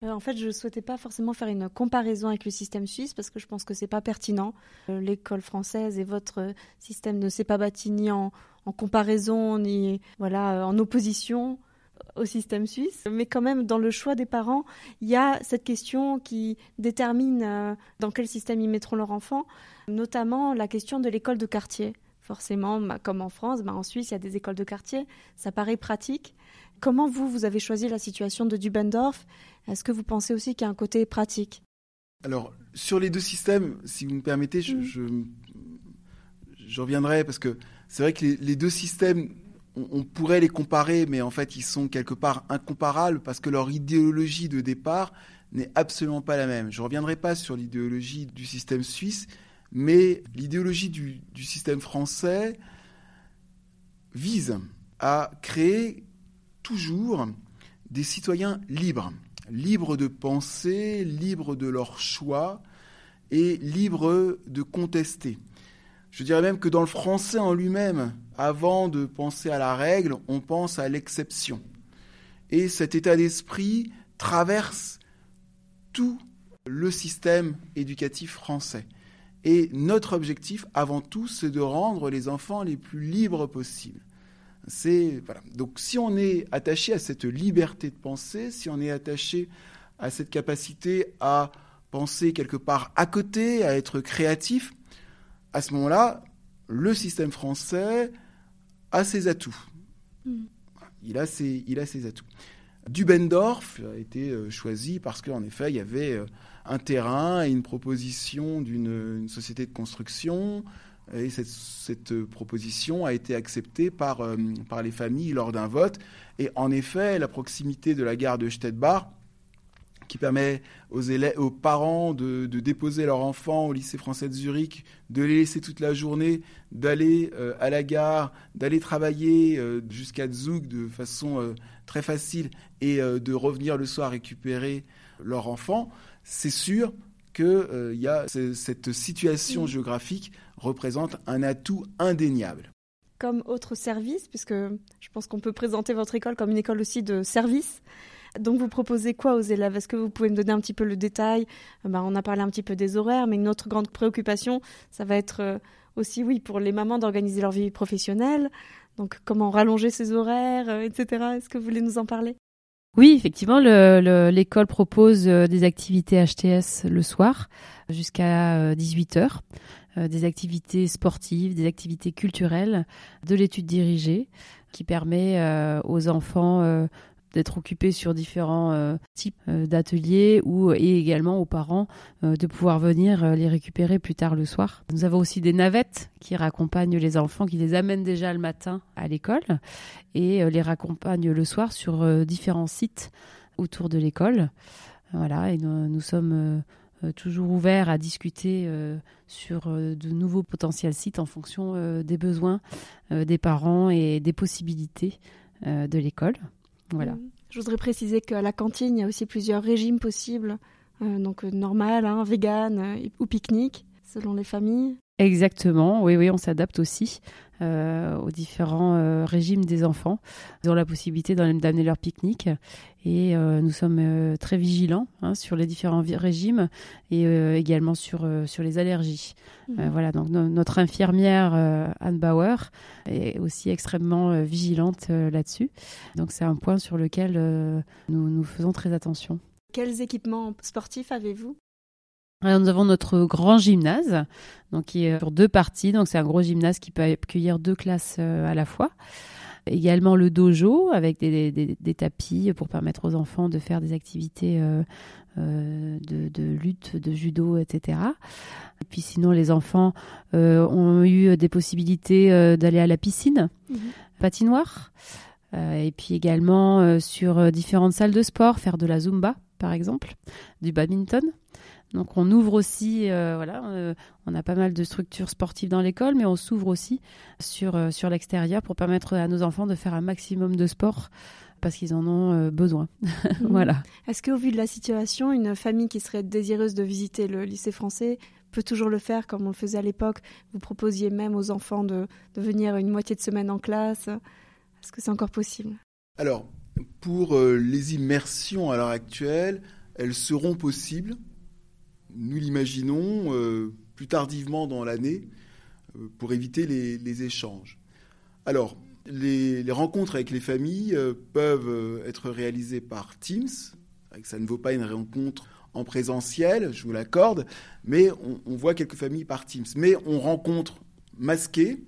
Euh, en fait, je ne souhaitais pas forcément faire une comparaison avec le système suisse parce que je pense que c'est pas pertinent. Euh, l'école française et votre système ne s'est pas bâti ni en, comparaison ni voilà en opposition au système suisse. Mais quand même, dans le choix des parents, il y a cette question qui détermine euh, dans quel système ils mettront leur enfant, notamment la question de l'école de quartier. Forcément, comme en France, bah, en Suisse, il y a des écoles de quartier. Ça paraît pratique. Comment vous, vous avez choisi la situation de Dubendorf? Est-ce que vous pensez aussi qu'il y a un côté pratique? Alors, sur les deux systèmes, si vous me permettez, je, mm. je, reviendrai parce que c'est vrai que les, deux systèmes, on, pourrait les comparer, mais en fait, ils sont quelque part incomparables parce que leur idéologie de départ n'est absolument pas la même. Je ne reviendrai pas sur l'idéologie du système suisse, mais l'idéologie du, du système français vise à créer toujours des citoyens libres, libres de penser, libres de leurs choix et libres de contester. Je dirais même que dans le français en lui-même, avant de penser à la règle, on pense à l'exception. Et cet état d'esprit traverse tout le système éducatif français. Et notre objectif, avant tout, c'est de rendre les enfants les plus libres possibles. C'est voilà. Donc si on est attaché à cette liberté de penser, si on est attaché à cette capacité à penser quelque part à côté, à être créatif, à ce moment-là, le système français a ses atouts. Mm. Il, a ses, il a ses atouts. Dubendorf a été euh, choisi parce qu'en effet, il y avait euh, un terrain et une proposition d'une société de construction. Et cette, cette, proposition a été acceptée par, euh, par les familles lors d'un vote. Et en effet, la proximité de la gare de Stettbar qui permet aux, élèves, aux parents de, déposer leurs enfants au lycée français de Zurich, de les laisser toute la journée, d'aller euh, à la gare, d'aller travailler euh, jusqu'à Zug de façon très facile et de revenir le soir récupérer leurs enfants, c'est sûr que y a cette situation géographique représente un atout indéniable comme autre service, puisque je pense qu'on peut présenter votre école comme une école aussi de service. Donc vous proposez quoi aux élèves? Est-ce que vous pouvez me donner un petit peu le détail? Ben, On a parlé un petit peu des horaires, mais une autre grande préoccupation, ça va être euh, aussi, oui, pour les mamans d'organiser leur vie professionnelle. Donc comment rallonger ses horaires, euh, etc. Est-ce que vous voulez nous en parler? Oui, effectivement, l'école propose des activités HTS le soir jusqu'à 18h, des activités sportives, des activités culturelles, de l'étude dirigée qui permet aux enfants d'être occupés sur différents euh, types euh, d'ateliers ou et également aux parents euh, de pouvoir venir les récupérer plus tard le soir. Nous avons aussi des navettes qui raccompagnent les enfants, qui les amènent déjà le matin à l'école et les raccompagnent le soir sur différents sites autour de l'école. Voilà, et nous, sommes toujours ouverts à discuter sur de nouveaux potentiels sites en fonction des besoins des parents et des possibilités de l'école. Voilà. Mm. Je voudrais préciser qu'à la cantine, il y a aussi plusieurs régimes possibles. Euh, donc euh, normal, hein, vegan euh, ou pique-nique, selon les familles. Exactement, oui, oui, on s'adapte aussi aux différents régimes des enfants. Ils ont la possibilité d'amener leur pique-nique et nous sommes très vigilants hein, sur les différents régimes et également sur, sur les allergies. Mhm. voilà, donc notre infirmière Anne Bauer est aussi extrêmement vigilante là-dessus. Donc c'est un point sur lequel nous, nous faisons très attention. Quels équipements sportifs avez-vous? Nous avons notre grand gymnase, donc qui est sur deux parties. Donc c'est un gros gymnase qui peut accueillir deux classes euh, à la fois. Également le dojo avec des, tapis pour permettre aux enfants de faire des activités euh, euh, de, lutte, de judo, etc. Et puis sinon, les enfants ont eu des possibilités d'aller à la piscine, mhm. patinoire. et puis également sur différentes salles de sport, faire de la zumba par exemple, du badminton. Donc on ouvre aussi, euh, voilà, euh, on a pas mal de structures sportives dans l'école, mais on s'ouvre aussi sur, euh, sur l'extérieur pour permettre à nos enfants de faire un maximum de sport parce qu'ils en ont besoin. Mhm. voilà. Est-ce qu'au vu de la situation, une famille qui serait désireuse de visiter le lycée français peut toujours le faire comme on le faisait à l'époque? Vous proposiez même aux enfants de, de venir une moitié de semaine en classe. Est-ce que c'est encore possible? Alors, pour les immersions à l'heure actuelle, elles seront possibles nous l'imaginons euh, plus tardivement dans l'année euh, pour éviter les, échanges. Alors, les, rencontres avec les familles euh, peuvent être réalisées par Teams. Ça ne vaut pas une rencontre en présentiel, je vous l'accorde, mais on, voit quelques familles par Teams. Mais on rencontre masqués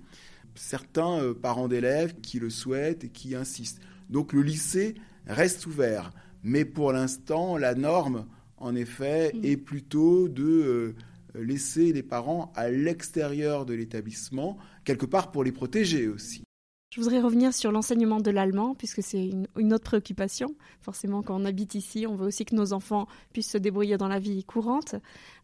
certains parents d'élèves qui le souhaitent et qui insistent. Donc le lycée reste ouvert. Mais pour l'instant, la norme en effet, mm. est plutôt de euh, laisser les parents à l'extérieur de l'établissement, quelque part pour les protéger aussi. Je voudrais revenir sur l'enseignement de l'allemand, puisque c'est une, autre préoccupation. Forcément, quand on habite ici, on veut aussi que nos enfants puissent se débrouiller dans la vie courante.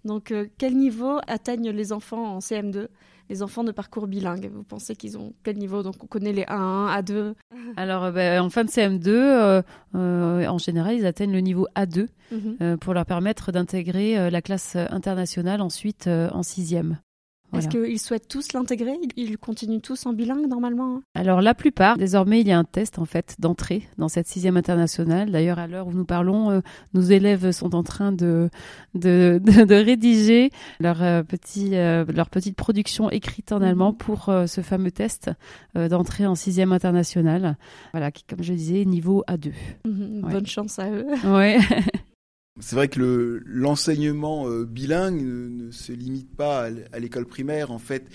Donc, euh, quel niveau atteignent les enfants en CM2 les enfants de parcours bilingue Vous pensez qu'ils ont quel niveau? Donc on connaît les A1, A2. Alors euh, ben, en fin de CM2, euh, en général, ils atteignent le niveau A2 mhm. pour leur permettre d'intégrer la classe internationale ensuite en sixième. Est-ce qu'ils souhaitent tous l'intégrer? Ils continuent tous en bilingue normalement hein? Alors la plupart, désormais il y a un test en fait d'entrée dans cette sixième internationale. D'ailleurs à l'heure où nous parlons, euh, nos élèves sont en train de, de, de, rédiger leur, euh, petit, euh, leur petite production écrite en allemand mhm. pour ce fameux test d'entrée en sixième internationale. Voilà, qui comme je disais, niveau A2. Mhm, bonne chance à eux. Ouais. C'est vrai que l'enseignement bilingue ne, se limite pas à l'école primaire. En fait,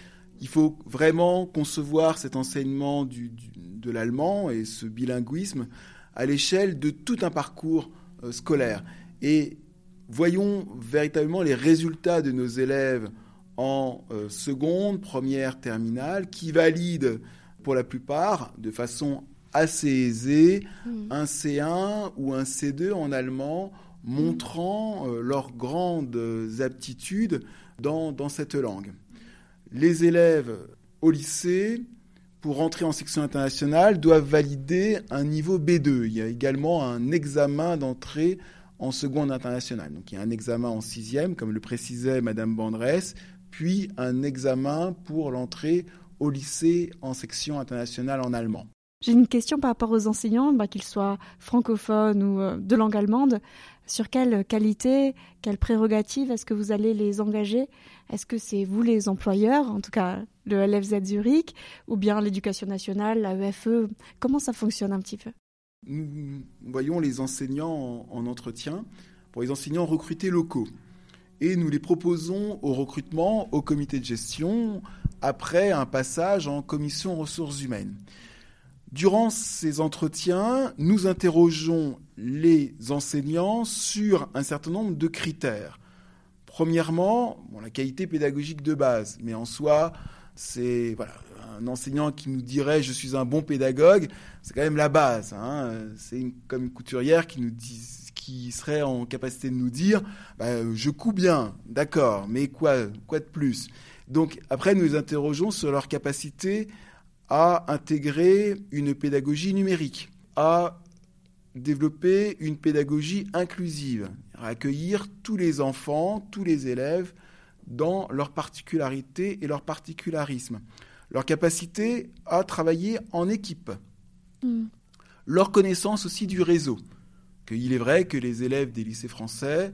il faut vraiment concevoir cet enseignement du, de l'allemand et ce bilinguisme à l'échelle de tout un parcours scolaire. Et voyons véritablement les résultats de nos élèves en euh, seconde, première, terminale, qui valident pour la plupart de façon assez aisée mmh. un C1 ou un C2 en allemand, montrant euh, leurs grandes aptitudes dans, dans cette langue. Les élèves au lycée, pour entrer en section internationale, doivent valider un niveau B2. Il y a également un examen d'entrée en seconde internationale. Donc il y a un examen en sixième, comme le précisait Madame Bandresse, puis un examen pour l'entrée au lycée en section internationale en allemand. J'ai une question par rapport aux enseignants, bah, qu'ils soient francophones ou euh, de langue allemande. Sur quelle qualité, quelle prérogative est-ce que vous allez les engager? Est-ce que c'est vous les employeurs, en tout cas le LFZ Zurich, ou bien l'éducation nationale, la EFE Comment ça fonctionne un petit peu? Nous voyons les enseignants en entretien. Pour les enseignants recrutés locaux. Et nous les proposons au recrutement au comité de gestion après un passage en commission ressources humaines. Durant ces entretiens, nous interrogeons les enseignants sur un certain nombre de critères. Premièrement, la qualité pédagogique de base, mais en soi, c'est voilà, un enseignant qui nous dirait je suis un bon pédagogue, c'est quand même la base. Hein. C'est comme une couturière qui nous dit qui serait en capacité de nous dire bah, je couds bien, d'accord, mais quoi, quoi de plus? Donc après, nous interrogeons sur leur capacité à intégrer une pédagogie numérique, à développer une pédagogie inclusive, à accueillir tous les enfants, tous les élèves dans leurs particularités et leurs particularismes, leur capacité à travailler en équipe, mm. leur connaissance aussi du réseau qu'il est vrai que les élèves des lycées français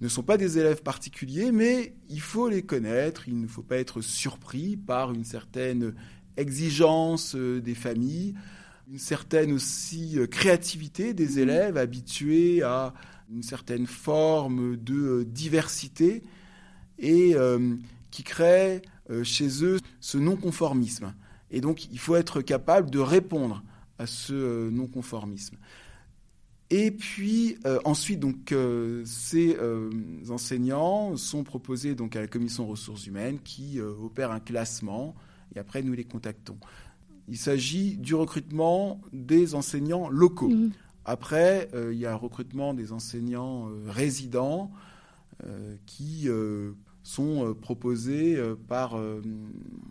ne sont pas des élèves particuliers, mais il faut les connaître, il ne faut pas être surpris par une certaine exigence euh, des familles, une certaine aussi euh, créativité des élèves habitués à une certaine forme de euh, diversité et qui crée chez eux ce non-conformisme. Et donc il faut être capable de répondre à ce non-conformisme. Et puis ensuite, donc, ces enseignants sont proposés donc, à la commission ressources humaines qui opère un classement et après nous les contactons. Il s'agit du recrutement des enseignants locaux. Mmh. Après, il y a un recrutement des enseignants résidents qui sont proposés par,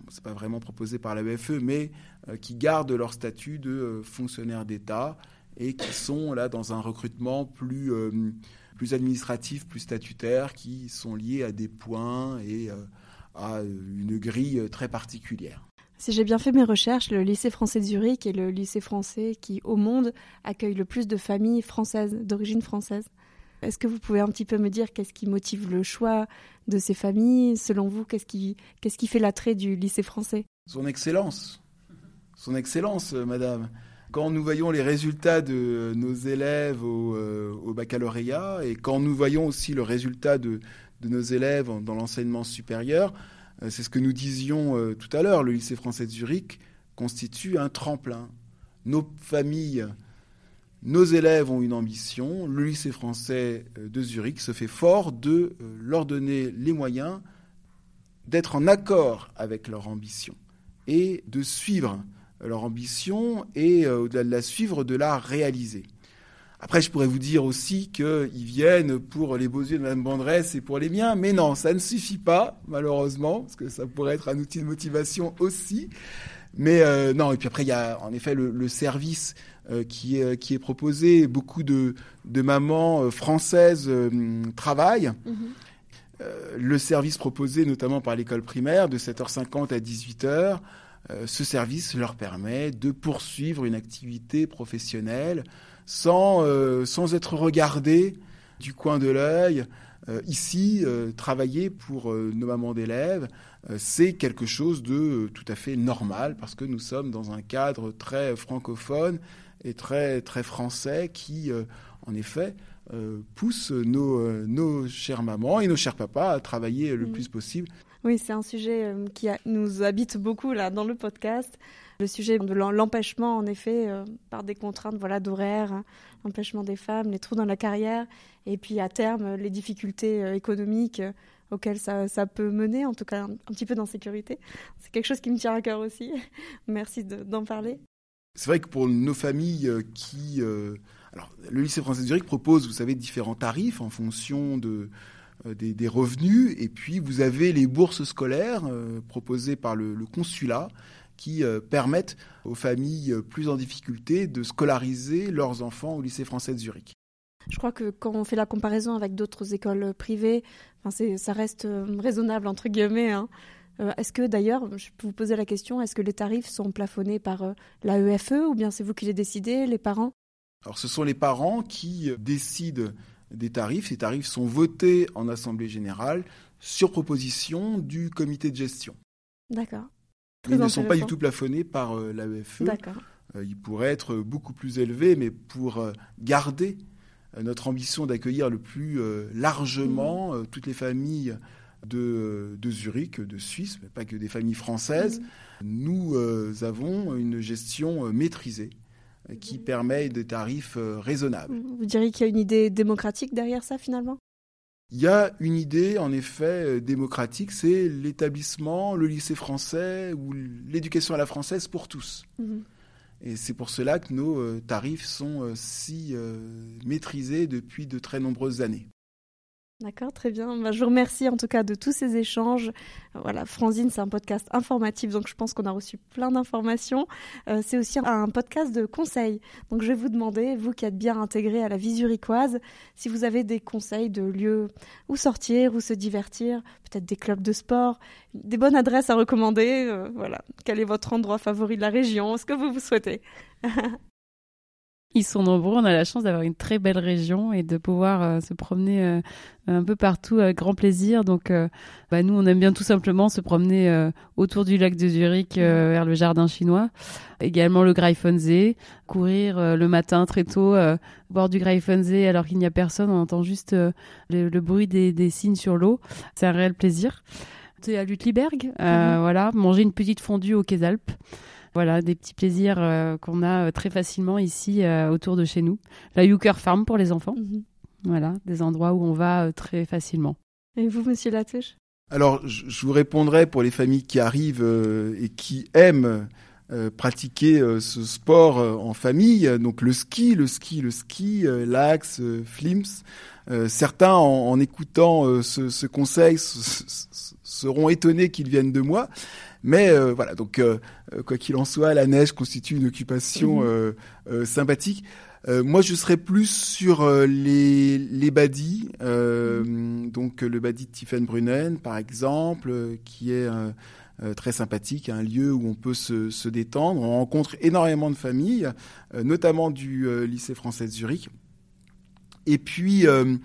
c'est pas vraiment proposé par la BFE, mais qui gardent leur statut de fonctionnaire d'État et qui sont là dans un recrutement plus, euh, plus administratif, plus statutaire, qui sont liés à des points et euh, à une grille très particulière. Si j'ai bien fait mes recherches, le lycée français de Zurich est le lycée français qui, au monde, accueille le plus de familles françaises, d'origine française. Est-ce que vous pouvez un petit peu me dire qu'est-ce qui motive le choix de ces familles? Selon vous, qu'est-ce qui, qu'est-ce qui fait l'attrait du lycée français? Son excellence. Son excellence, madame. Quand nous voyons les résultats de nos élèves au, euh, baccalauréat et quand nous voyons aussi le résultat de, nos élèves dans l'enseignement supérieur, euh, c'est ce que nous disions euh, tout à l'heure, le lycée français de Zurich constitue un tremplin. Nos familles, nos élèves ont une ambition, le lycée français de Zurich se fait fort de leur donner les moyens d'être en accord avec leur ambition et de suivre leur ambition et euh, au-delà de la suivre, de la réaliser. Après, je pourrais vous dire aussi qu'ils viennent pour les beaux yeux de Mme Bandresse et pour les miens, mais non, ça ne suffit pas, malheureusement, parce que ça pourrait être un outil de motivation aussi. Mais euh, non, et puis après, il y a en effet le, service euh, qui, est, qui est proposé. Beaucoup de, de mamans françaises travaillent. Mm-hmm. le service proposé notamment par l'école primaire de 7h50 à 18h, euh, ce service leur permet de poursuivre une activité professionnelle sans, euh, sans être regardé du coin de l'œil. Euh, ici, travailler pour nos mamans d'élèves, c'est quelque chose de tout à fait normal parce que nous sommes dans un cadre très francophone et très, très français qui, en effet, pousse nos, nos chères mamans et nos chers papas à travailler le plus possible. Oui, c'est un sujet qui a- nous habite beaucoup là dans le podcast. Le sujet de l'empêchement, en effet, euh, par des contraintes voilà, d'horaire, hein, l'empêchement des femmes, les trous dans la carrière, et puis à terme, les difficultés euh, économiques euh, auxquelles ça, ça peut mener, en tout cas un, petit peu d'insécurité. C'est quelque chose qui me tient à cœur aussi. Merci de- d'en parler. C'est vrai que pour nos familles qui... alors, le lycée français de Zurich propose, vous savez, différents tarifs en fonction de, des, revenus. Et puis, vous avez les bourses scolaires proposées par le consulat qui euh, permettent aux familles euh, plus en difficulté de scolariser leurs enfants au lycée français de Zurich. Je crois que quand on fait la comparaison avec d'autres écoles privées, enfin, c'est- ça reste euh, raisonnable, entre guillemets. hein. Euh, est-ce que d'ailleurs, je peux vous poser la question, est-ce que les tarifs sont plafonnés par euh, l'AEFE ou bien c'est vous qui les décidez, les parents? Alors, ce sont les parents qui euh, décident des tarifs. Ces tarifs sont votés en Assemblée générale sur proposition du comité de gestion. D'accord. Très ils ne sont pas du tout plafonnés par euh, l'AEFE. D'accord. Euh, il pourrait être beaucoup plus élevé, mais pour euh, garder notre ambition d'accueillir le plus largement euh, toutes les familles de, de Zurich, de Suisse, mais pas que des familles françaises, Mhm. nous avons une gestion maîtrisée qui permet des tarifs raisonnables. Vous diriez qu'il y a une idée démocratique derrière ça finalement? Il y a une idée, en effet, euh, démocratique, c'est l'établissement, le lycée français ou l'éducation à la française pour tous. Mhm. Et c'est pour cela que nos euh, tarifs sont euh, si maîtrisés depuis de très nombreuses années. D'accord, très bien. Bah, je vous remercie en tout cas de tous ces échanges. Voilà, Franzine, c'est un podcast informatif, donc je pense qu'on a reçu plein d'informations. Euh, c'est aussi un podcast de conseils. Donc je vais vous demander, vous qui êtes bien intégré à la vie si vous avez des conseils de lieux où sortir, où se divertir, peut-être des clubs de sport, des bonnes adresses à recommander. euh, voilà, quel est votre endroit favori de la région, ce que vous vous souhaitez. Ils sont nombreux. On a la chance d'avoir une très belle région et de pouvoir euh, se promener euh, un peu partout avec grand plaisir. Donc, euh, bah, nous, on aime bien tout simplement se promener autour du lac de Zurich euh, vers le jardin chinois. Également le Greifensee, courir le matin très tôt, voir du Greifensee alors qu'il n'y a personne. On entend juste le, le bruit des, des signes sur l'eau. C'est un réel plaisir. À Lutliberg, Mhm. voilà, manger une petite fondue au Quai Alpes. Voilà, des petits plaisirs euh, qu'on a euh, très facilement ici euh, autour de chez nous. La Hooker Farm pour les enfants. Mhm. Voilà, des endroits où on va euh, très facilement. Et vous, monsieur Latouche? Alors, je vous répondrai pour les familles qui arrivent euh, et qui aiment euh, pratiquer euh, ce sport euh, en famille, donc le ski, le ski, le ski, euh, l'axe, euh, flims. Euh, certains, en, en écoutant euh, ce, ce conseil, seront étonnés qu'ils viennent de moi. Mais euh, voilà, donc euh, euh, quoi qu'il en soit, la neige constitue une occupation Mhm. euh, euh, sympathique. Euh, moi, je serais plus sur euh, les, les badis, euh, donc le badi de Tiefenbrunnen, par exemple, qui est euh, euh, très sympathique, un lieu où on peut se, se détendre. On rencontre énormément de familles, euh, notamment du euh, lycée français de Zurich. Et puis, euh,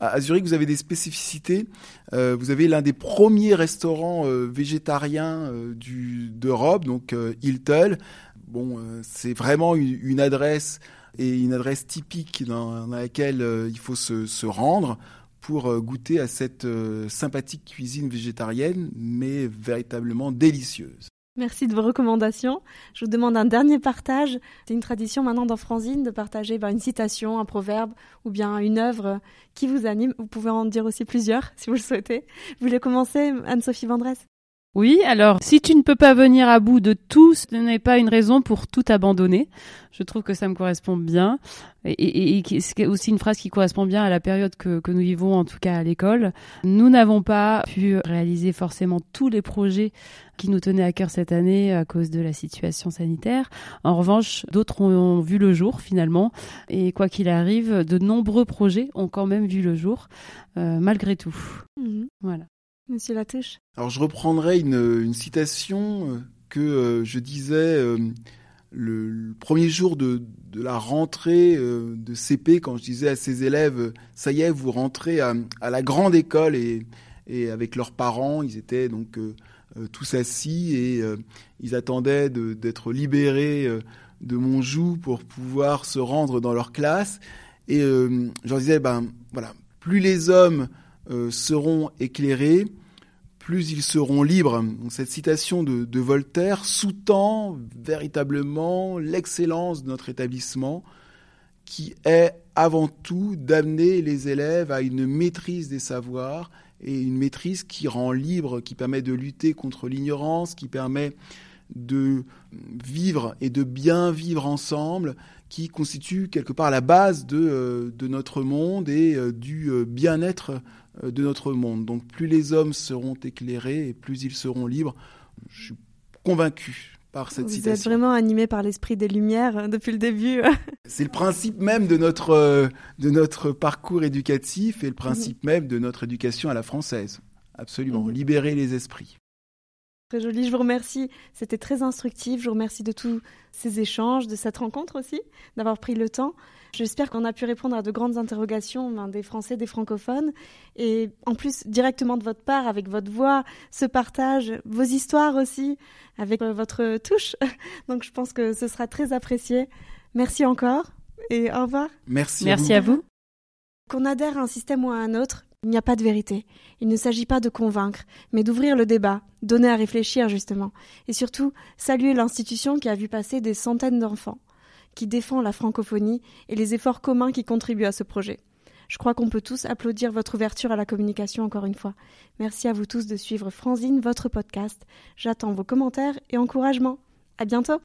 à Zurich, vous avez des spécificités. Euh, vous avez l'un des premiers restaurants euh, végétariens d'Europe, donc Hiltel. Bon, c'est vraiment une, adresse et une adresse typique dans, laquelle il faut se, rendre pour goûter à cette sympathique cuisine végétarienne, mais véritablement délicieuse. Merci de vos recommandations. Je vous demande un dernier partage. C'est une tradition maintenant dans Franzine de partager ben, une citation, un proverbe ou bien une œuvre qui vous anime. Vous pouvez en dire aussi plusieurs si vous le souhaitez. Vous voulez commencer, Anne-Sophie Vendresse? Oui, alors si tu ne peux pas venir à bout de tout, ce n'est pas une raison pour tout abandonner. Je trouve que ça me correspond bien. Et, et, et qui- c'est aussi une phrase qui correspond bien à la période que, que nous vivons, en tout cas à l'école. Nous n'avons pas pu réaliser forcément tous les projets qui nous tenaient à cœur cette année à cause de la situation sanitaire. En revanche, d'autres ont vu le jour finalement. Et quoi qu'il arrive, de nombreux projets ont quand même vu le jour, euh, malgré tout. Mhm. Voilà. Monsieur Latouche. Alors je reprendrai une, citation euh, que euh, je disais euh, le, premier jour de, la rentrée de CP quand je disais à ces élèves ça y est vous rentrez à, la grande école et, et avec leurs parents ils étaient donc tous assis et ils attendaient d'être libérés de mon joug pour pouvoir se rendre dans leur classe. Et je leur disais, ben voilà, plus les hommes seront éclairés, plus ils seront libres. Cette citation de, Voltaire sous-tend véritablement l'excellence de notre établissement, qui est avant tout d'amener les élèves à une maîtrise des savoirs et une maîtrise qui rend libre, qui permet de lutter contre l'ignorance, qui permet de vivre et de bien vivre ensemble, qui constitue quelque part la base de, euh, notre monde et euh, du euh, bien-être de notre monde. Donc plus les hommes seront éclairés et plus ils seront libres, je suis convaincu par cette Vous citation. êtes vraiment animé par l'esprit des Lumières depuis le début. C'est le principe même de notre, de notre parcours éducatif et le principe même de notre éducation à la française. Absolument, libérer les esprits. Très joli, je vous remercie. C'était très instructif. Je vous remercie de tous ces échanges, de cette rencontre aussi, d'avoir pris le temps. J'espère qu'on a pu répondre à de grandes interrogations ben, des Français, des francophones. Et en plus, directement de votre part, avec votre voix, ce partage, vos histoires aussi, avec euh, votre touche. Donc je pense que ce sera très apprécié. Merci encore et au revoir. Merci. Merci à à vous. Qu'on adhère à un système ou à un autre, il n'y a pas de vérité. Il ne s'agit pas de convaincre, mais d'ouvrir le débat, donner à réfléchir justement, et surtout saluer l'institution qui a vu passer des centaines d'enfants, qui défend la francophonie et les efforts communs qui contribuent à ce projet. Je crois qu'on peut tous applaudir votre ouverture à la communication encore une fois. Merci à vous tous de suivre Franzine, votre podcast. J'attends vos commentaires et encouragements. À bientôt!